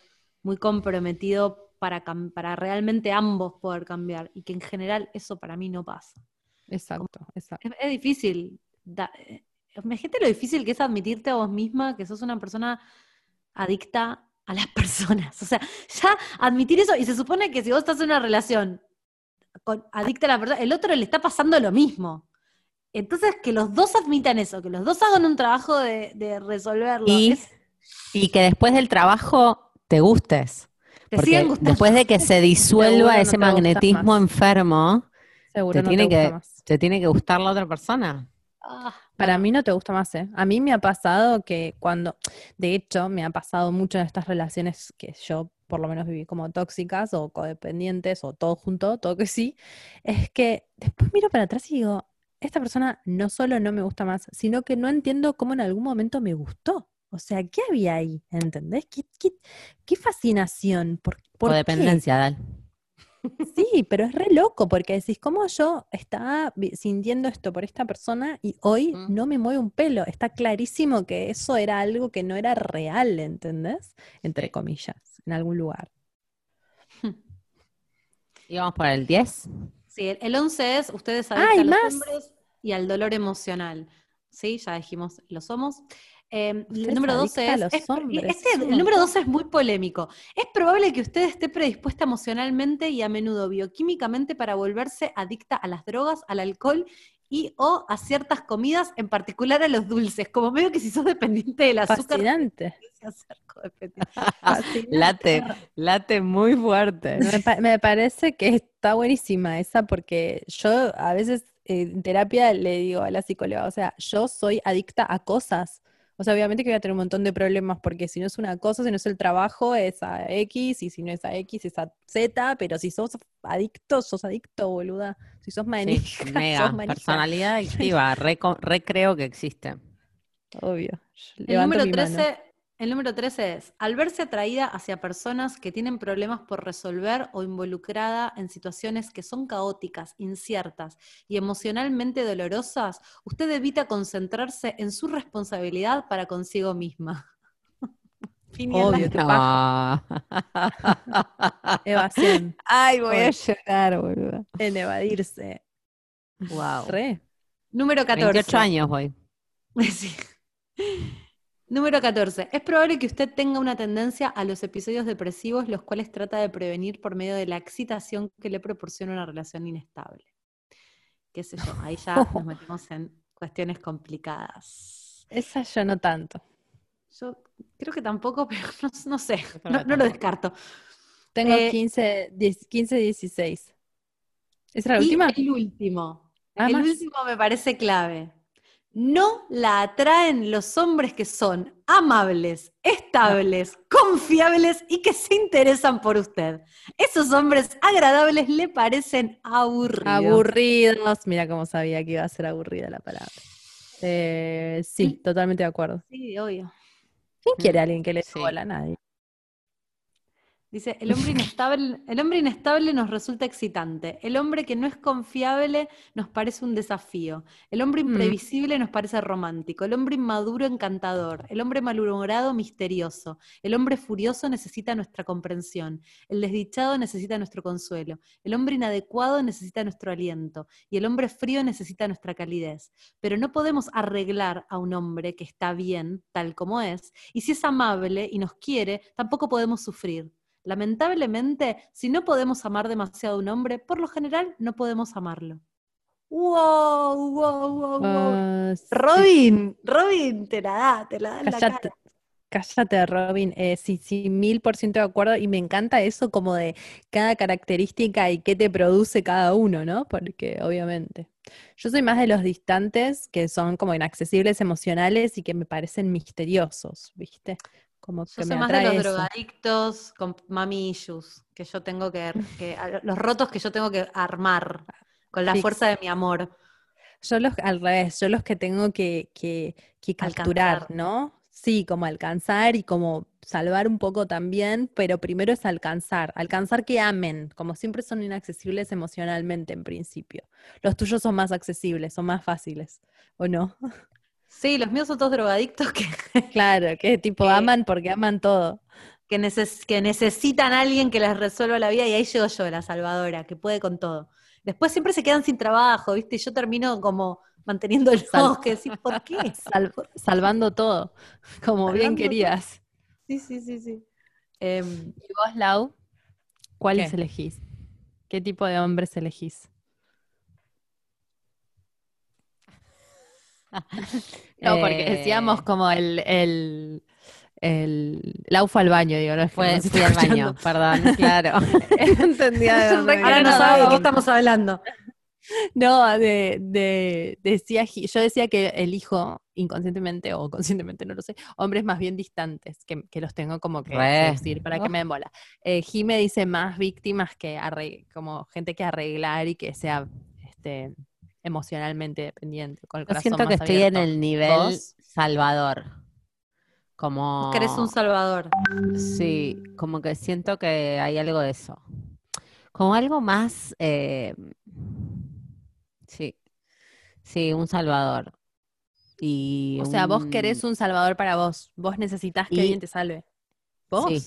muy comprometido para, para realmente ambos poder cambiar y que en general eso para mí no pasa. Exacto, exacto. Es, es difícil. da- eh, imagínate lo difícil que es admitirte a vos misma que sos una persona adicta a las personas. O sea, ya admitir eso, y se supone que si vos estás en una relación con, adicta a la persona, el otro le está pasando lo mismo. Entonces, que los dos admitan eso, que los dos hagan un trabajo de, de resolverlo. Y, es- y que después del trabajo te gustes. te Porque después de que se disuelva ese magnetismo enfermo, Seguro te no tiene te que- más. te tiene que gustar la otra persona. Ah, Para mí no te gusta más, ¿eh? A mí me ha pasado que cuando, de hecho, me ha pasado mucho en estas relaciones que yo por lo menos viví como tóxicas o codependientes o todo junto, todo que sí, es que después miro para atrás y digo, esta persona no solo no me gusta más, sino que no entiendo cómo en algún momento me gustó. O sea, ¿qué había ahí? ¿Entendés? ¿Qué, qué, qué fascinación? ¿Por, por qué? Codependencia, Dal. Sí, pero es re loco porque decís, ¿cómo yo estaba sintiendo esto por esta persona y hoy Mm. no me mueve un pelo? Está clarísimo que eso era algo que no era real, ¿entendés? Entre comillas, en algún lugar. [laughs] Y vamos por el 10. Sí, el- el 11 es ustedes ¡Ay, adictan a los más! hombres y al dolor emocional. Sí, ya dijimos, lo somos. Eh, el Ustedes número 12 adicta a es, hombres, este- el número montón. 12 es muy polémico. Es probable que usted esté predispuesta emocionalmente y a menudo bioquímicamente para volverse adicta a las drogas, al alcohol y o a ciertas comidas, en particular a los dulces. Como medio que si sos dependiente del azúcar, [laughs] Fascinante. Late, late muy fuerte. Me, pa- me parece que está buenísima esa porque yo a veces eh, en terapia le digo a la psicóloga, o sea, yo soy adicta a cosas. O sea, obviamente que voy a tener un montón de problemas porque si no es una cosa, si no es el trabajo, es a X, y si no es a X, es a Z, pero si sos adicto, sos adicto, boluda. Si sos Sí, manija, [laughs] mega. sos manija. Personalidad adictiva, [laughs] re, co- re creo que existe. Obvio. El número, mi mano. 13, el número 13 es, al verse atraída hacia personas que tienen problemas por resolver o involucrada en situaciones que son caóticas, inciertas y emocionalmente dolorosas, usted evita concentrarse en su responsabilidad para consigo misma. [laughs] Obvio. No. [laughs] Evasión. Ay, voy a llorar, boludo. En evadirse. Wow. Re. Número 14. 28 años voy. [laughs] Sí. Número 14. Es probable que usted tenga una tendencia a los episodios depresivos, los cuales trata de prevenir por medio de la excitación que le proporciona una relación inestable. ¿Qué sé yo? Ahí ya [laughs] nos metimos en cuestiones complicadas. Esa yo no tanto. Yo creo que tampoco, [laughs] pero no, no sé, no, no lo descarto. Tengo Eh, 15, 10, 15, 16. ¿Esa era la Y última? el último. Ah, el más. último me parece clave. No la atraen los hombres que son amables, estables, confiables y que se interesan por usted. Esos hombres agradables le parecen aburridos. Aburridos. Mira cómo sabía que iba a ser aburrida la palabra. Eh, sí, Sí. totalmente de acuerdo. Sí, obvio. ¿Quién quiere a alguien que le Sí. bola? Nadie. Dice, el hombre, inestable, el hombre inestable nos resulta excitante. El hombre que no es confiable nos parece un desafío. El hombre Mm. imprevisible nos parece romántico. El hombre inmaduro encantador. El hombre malhumorado misterioso. El hombre furioso necesita nuestra comprensión. El desdichado necesita nuestro consuelo. El hombre inadecuado necesita nuestro aliento. Y el hombre frío necesita nuestra calidez. Pero no podemos arreglar a un hombre que está bien, tal como es. Y si es amable y nos quiere, tampoco podemos sufrir. Lamentablemente, si no podemos amar demasiado a un hombre, por lo general no podemos amarlo. ¡Wow! ¡Wow! ¡Wow! wow. Ah, sí. Robin, Robin, te la da, te la da en la cara. cállate, Robin. Eh, sí, sí, mil por ciento de acuerdo. Y me encanta eso como de cada característica y qué te produce cada uno, ¿no? Porque obviamente. Yo soy más de los distantes, que son como inaccesibles emocionales y que me parecen misteriosos, ¿viste? Como Yo que soy me más de los eso. drogadictos con mami issues, que yo tengo que, que- los rotos que yo tengo que armar con la Fix. fuerza de mi amor. Yo los, al revés, yo los que tengo que, que, que capturar, Alcanzar. ¿no? Sí, como alcanzar y como salvar un poco también, pero primero es alcanzar, alcanzar que amen, como siempre son inaccesibles emocionalmente en principio. Los tuyos son más accesibles, son más fáciles, ¿o no? [laughs] Sí, los míos son todos drogadictos que, [laughs] Claro, que tipo aman porque aman todo. que, neces- que necesitan a alguien que les resuelva la vida y ahí llego yo, la salvadora, que puede con todo. Después siempre se quedan sin trabajo, ¿viste? Y yo termino como manteniéndolos, Sal- [laughs] que decís, ¿por qué? [laughs] Sal- salvando todo, como bien todo. querías. Sí, sí, sí, sí. ¿Y vos, Lau? ¿Cuáles ¿Qué? elegís? ¿Qué tipo de hombres elegís? [laughs] No, porque decíamos Eh, como el, el, el Lau fue al baño, digo, no es que Fue, fui al baño, perdón, [laughs] claro. [laughs] No entendía ahora no sabes de qué estamos hablando. No, de, de- decía, yo decía que elijo inconscientemente o conscientemente, no lo sé, hombres más bien distantes, que, que los tengo como que Re. seducir para que me den bola. Eh, Jime dice más víctimas que arre- como gente que arreglar y que sea este, emocionalmente dependiente, con el Yo corazón siento que más estoy en el nivel ¿Vos? salvador. Como... Que eres un salvador. Sí, como que siento que hay algo de eso. Como algo más, eh, sí, sí, un salvador. Y O sea, vos querés un salvador para vos, vos necesitas que Y- alguien te salve. ¿Vos? Sí.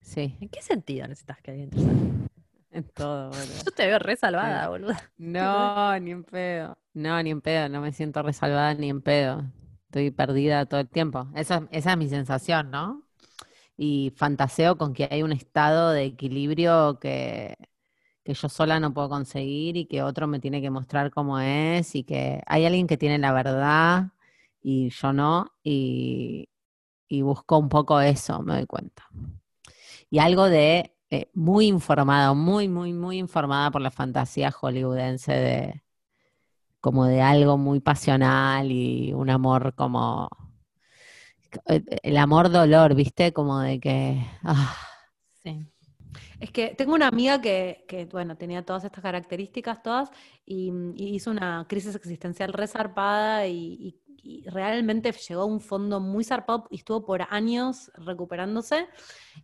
Sí, ¿En qué sentido necesitas que alguien te salve? En todo, boludo. Yo te veo re salvada, boluda. [laughs] No, ni en pedo. No, ni en pedo, no me siento resalvada ni en pedo. Estoy perdida todo el tiempo. Esa, esa es mi sensación, ¿no? Y fantaseo con que hay un estado de equilibrio que, que yo sola no puedo conseguir y que otro me tiene que mostrar cómo es y que hay alguien que tiene la verdad y yo no. Y, y busco un poco eso, me doy cuenta. Y algo de eh, muy informada, muy, muy, muy informada por la fantasía hollywoodense de como de algo muy pasional y un amor como eh, el amor dolor, ¿viste? Como de que ah, Sí. Es que tengo una amiga que, bueno, tenía todas estas características todas y, hizo una crisis existencial re zarpada y, y- y realmente llegó a un fondo muy zarpado y estuvo por años recuperándose.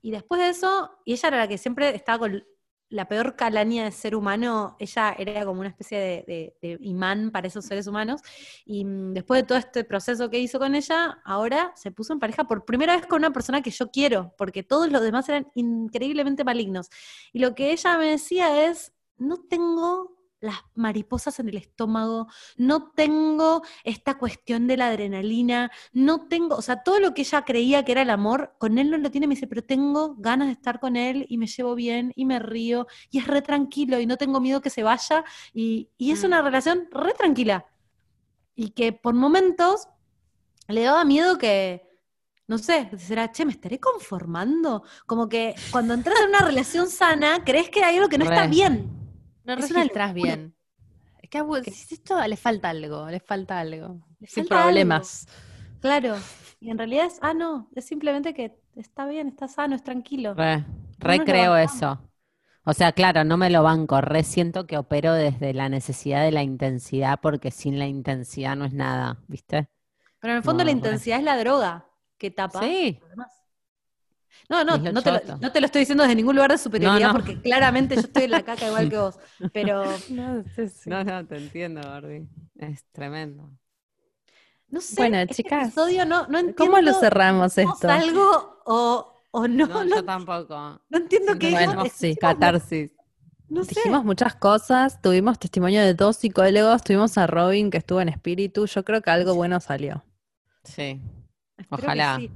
Y después de eso, y ella era la que siempre estaba con la peor calaña de ser humano, ella era como una especie de, imán para esos seres humanos. Y mm, después de todo este proceso que hizo con ella, ahora se puso en pareja por primera vez con una persona que yo quiero, porque todos los demás eran increíblemente malignos. Y lo que ella me decía es, no tengo las mariposas en el estómago, no tengo esta cuestión de la adrenalina, no tengo, o sea, todo lo que ella creía que era el amor, con él no lo tiene, me dice, pero tengo ganas de estar con él y me llevo bien y me río y es re tranquilo y no tengo miedo que se vaya y, y es Mm. una relación re tranquila. Y que por momentos le daba miedo que, no sé, será, che, me estaré conformando. Como que cuando entras en una [laughs] relación sana, crees que hay algo que no está bien. No Es una registras locura. bien. Es que si esto le falta algo, le falta algo. Le Sin falta problemas. Claro. Y en realidad es, ah, no, es simplemente que está bien, está sano, es tranquilo. re, No re nos lo creo bancamos. eso. O sea, claro, no me lo banco, re siento que opero desde la necesidad de la intensidad, porque sin la intensidad no es nada, ¿viste? Pero en el fondo No, la re. intensidad es la droga que tapa. Sí, lo demás. No, no, no te, lo, no te lo estoy diciendo desde ningún lugar de superioridad, no. porque claramente yo estoy en la [laughs] caca igual que vos. Pero [laughs] no, no, te entiendo, Gordi. Es tremendo. no sé, Bueno, este chicas, episodio no, no entiendo. ¿Cómo lo cerramos ¿hicimos esto? algo o, o no? No, No, yo tampoco. no entiendo qué Bueno, sí, Catarsis. no sé. Dijimos muchas cosas, tuvimos testimonio de dos psicólogos, tuvimos a Robin que estuvo en espíritu, yo creo que algo bueno salió. Sí. Espero que Ojalá. sí.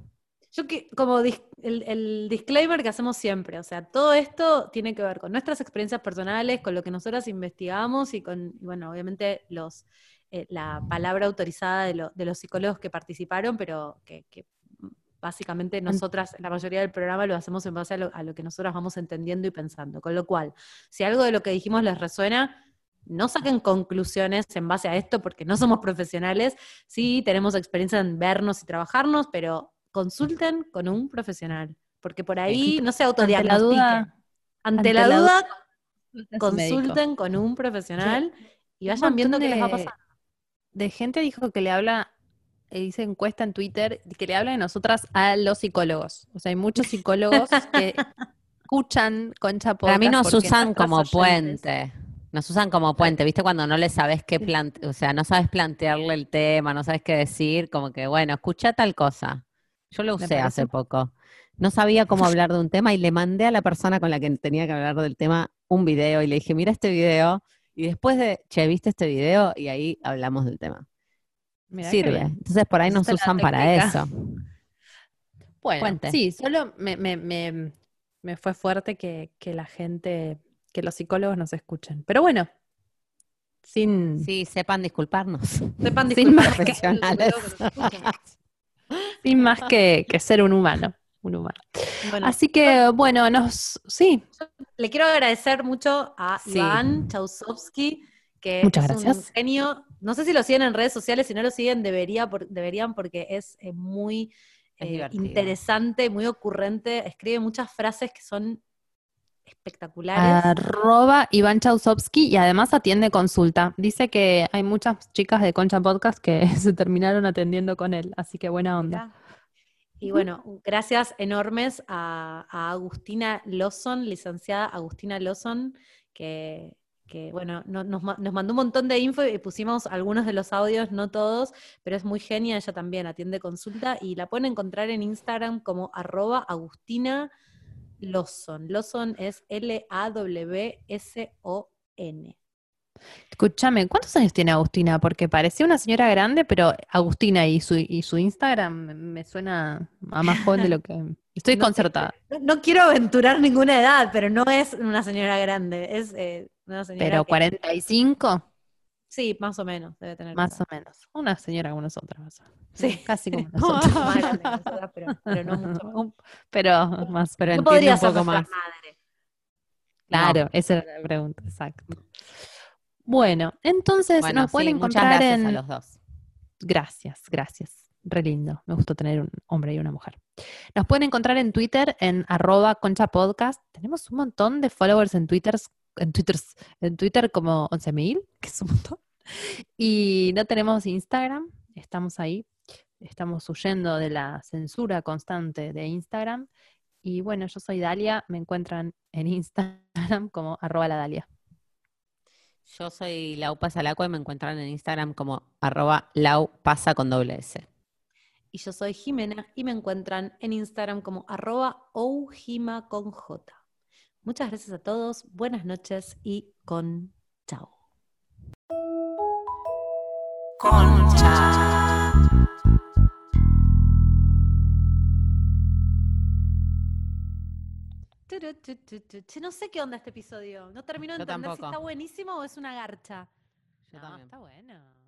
Yo que, como dis- el, el disclaimer que hacemos siempre, o sea, todo esto tiene que ver con nuestras experiencias personales, con lo que nosotras investigamos y con, bueno, obviamente los eh, la palabra autorizada de, lo- de los psicólogos que participaron, pero que, que básicamente nosotras, la mayoría del programa lo hacemos en base a lo, a lo que nosotras vamos entendiendo y pensando. Con lo cual, si algo de lo que dijimos les resuena, no saquen conclusiones en base a esto porque no somos profesionales, sí tenemos experiencia en vernos y trabajarnos, pero consulten con un profesional, porque por ahí no se Ante la autodiagnostiquen. duda, Ante, ante la la duda, consulten con un profesional y vayan viendo montón qué les va a de- pasar. De gente dijo que le habla, eh, dice encuesta en Twitter, que le habla de nosotras a los psicólogos. O sea, hay muchos psicólogos que [laughs] escuchan Concha Para mí Podcast nos usan como oyentes- puente. Nos usan como puente, ¿viste? Cuando no le sabes qué plante, o sea, no sabes plantearle el tema, no sabes qué decir, como que, bueno, escucha tal cosa. Yo lo usé hace poco. No sabía cómo hablar de un tema y le mandé a la persona con la que tenía que hablar del tema un video y le dije, mira este video. Y después de, che, ¿viste este video? Y ahí hablamos del tema. Mirá Sirve. Entonces por ahí nos usan para eso. Bueno, Cuente. sí, solo me, me- me- me fue fuerte que, que la gente, que los psicólogos nos escuchen. Pero bueno, sin, Sí, sepan disculparnos. Sepan [laughs] Sin disculpar más que- profesionales. [laughs] sin más que, que ser un humano. Un humano. Bueno, Así que, bueno, nos, sí, le quiero agradecer mucho a Sí. Iván Chausovsky, que Muchas es un gracias. genio. No sé si lo siguen en redes sociales, si no lo siguen debería por- deberían porque es eh, muy eh, interesante, muy ocurrente. Escribe muchas frases que son espectaculares. arroba Iván Chausovsky y además atiende consulta. Dice que hay muchas chicas de Concha Podcast que [laughs] se terminaron atendiendo con él, así que buena onda. Y bueno, gracias enormes a, a Agustina Lawson, licenciada Agustina Lawson, que, que, bueno, no- nos, nos mandó un montón de info y pusimos algunos de los audios, no todos, pero es muy genia, ella también atiende consulta y la pueden encontrar en Instagram como arroba Agustina Lawson. Lawson es L-A-W-S-O-N. Escúchame, ¿cuántos años tiene Agustina? Porque parecía una señora grande, pero Agustina y su, y su Instagram me suena a más joven de lo que... [laughs] Estoy No concertada. No, no quiero aventurar ninguna edad, pero no es una señora grande, es eh, una señora Pero que- 45, Sí, más o menos debe tener. más o menos. Una señora como nosotras. más o menos. Sí. Casi como [laughs] nosotras, pero pero, pero no mucho [laughs] Pero más, pero No entiende podría un poco más. madre. Claro, esa era la pregunta, exacto. Bueno, entonces Bueno, nos pueden sí, encontrar gracias en a los dos. Gracias, gracias. Re lindo. Me gustó tener un hombre y una mujer. Nos pueden encontrar en Twitter en arroba concha podcast. Tenemos un montón de followers en Twitter, en Twitter, en Twitter como 11.000, que es un montón. [laughs] Y no tenemos Instagram, estamos ahí. Estamos huyendo de la censura constante de Instagram. Y bueno, yo soy Dalia, me encuentran en Instagram [laughs] como arroba la Dalia. Yo soy Lau Pasalacua y me encuentran en Instagram como arroba Lau Pasa con doble S. Y yo soy Jimena y me encuentran en Instagram como arroba oujima con J. Muchas gracias a todos, buenas noches y con Che, no sé qué onda este episodio. No termino de Yo entender si está buenísimo o es una garcha. Yo No, también. está bueno.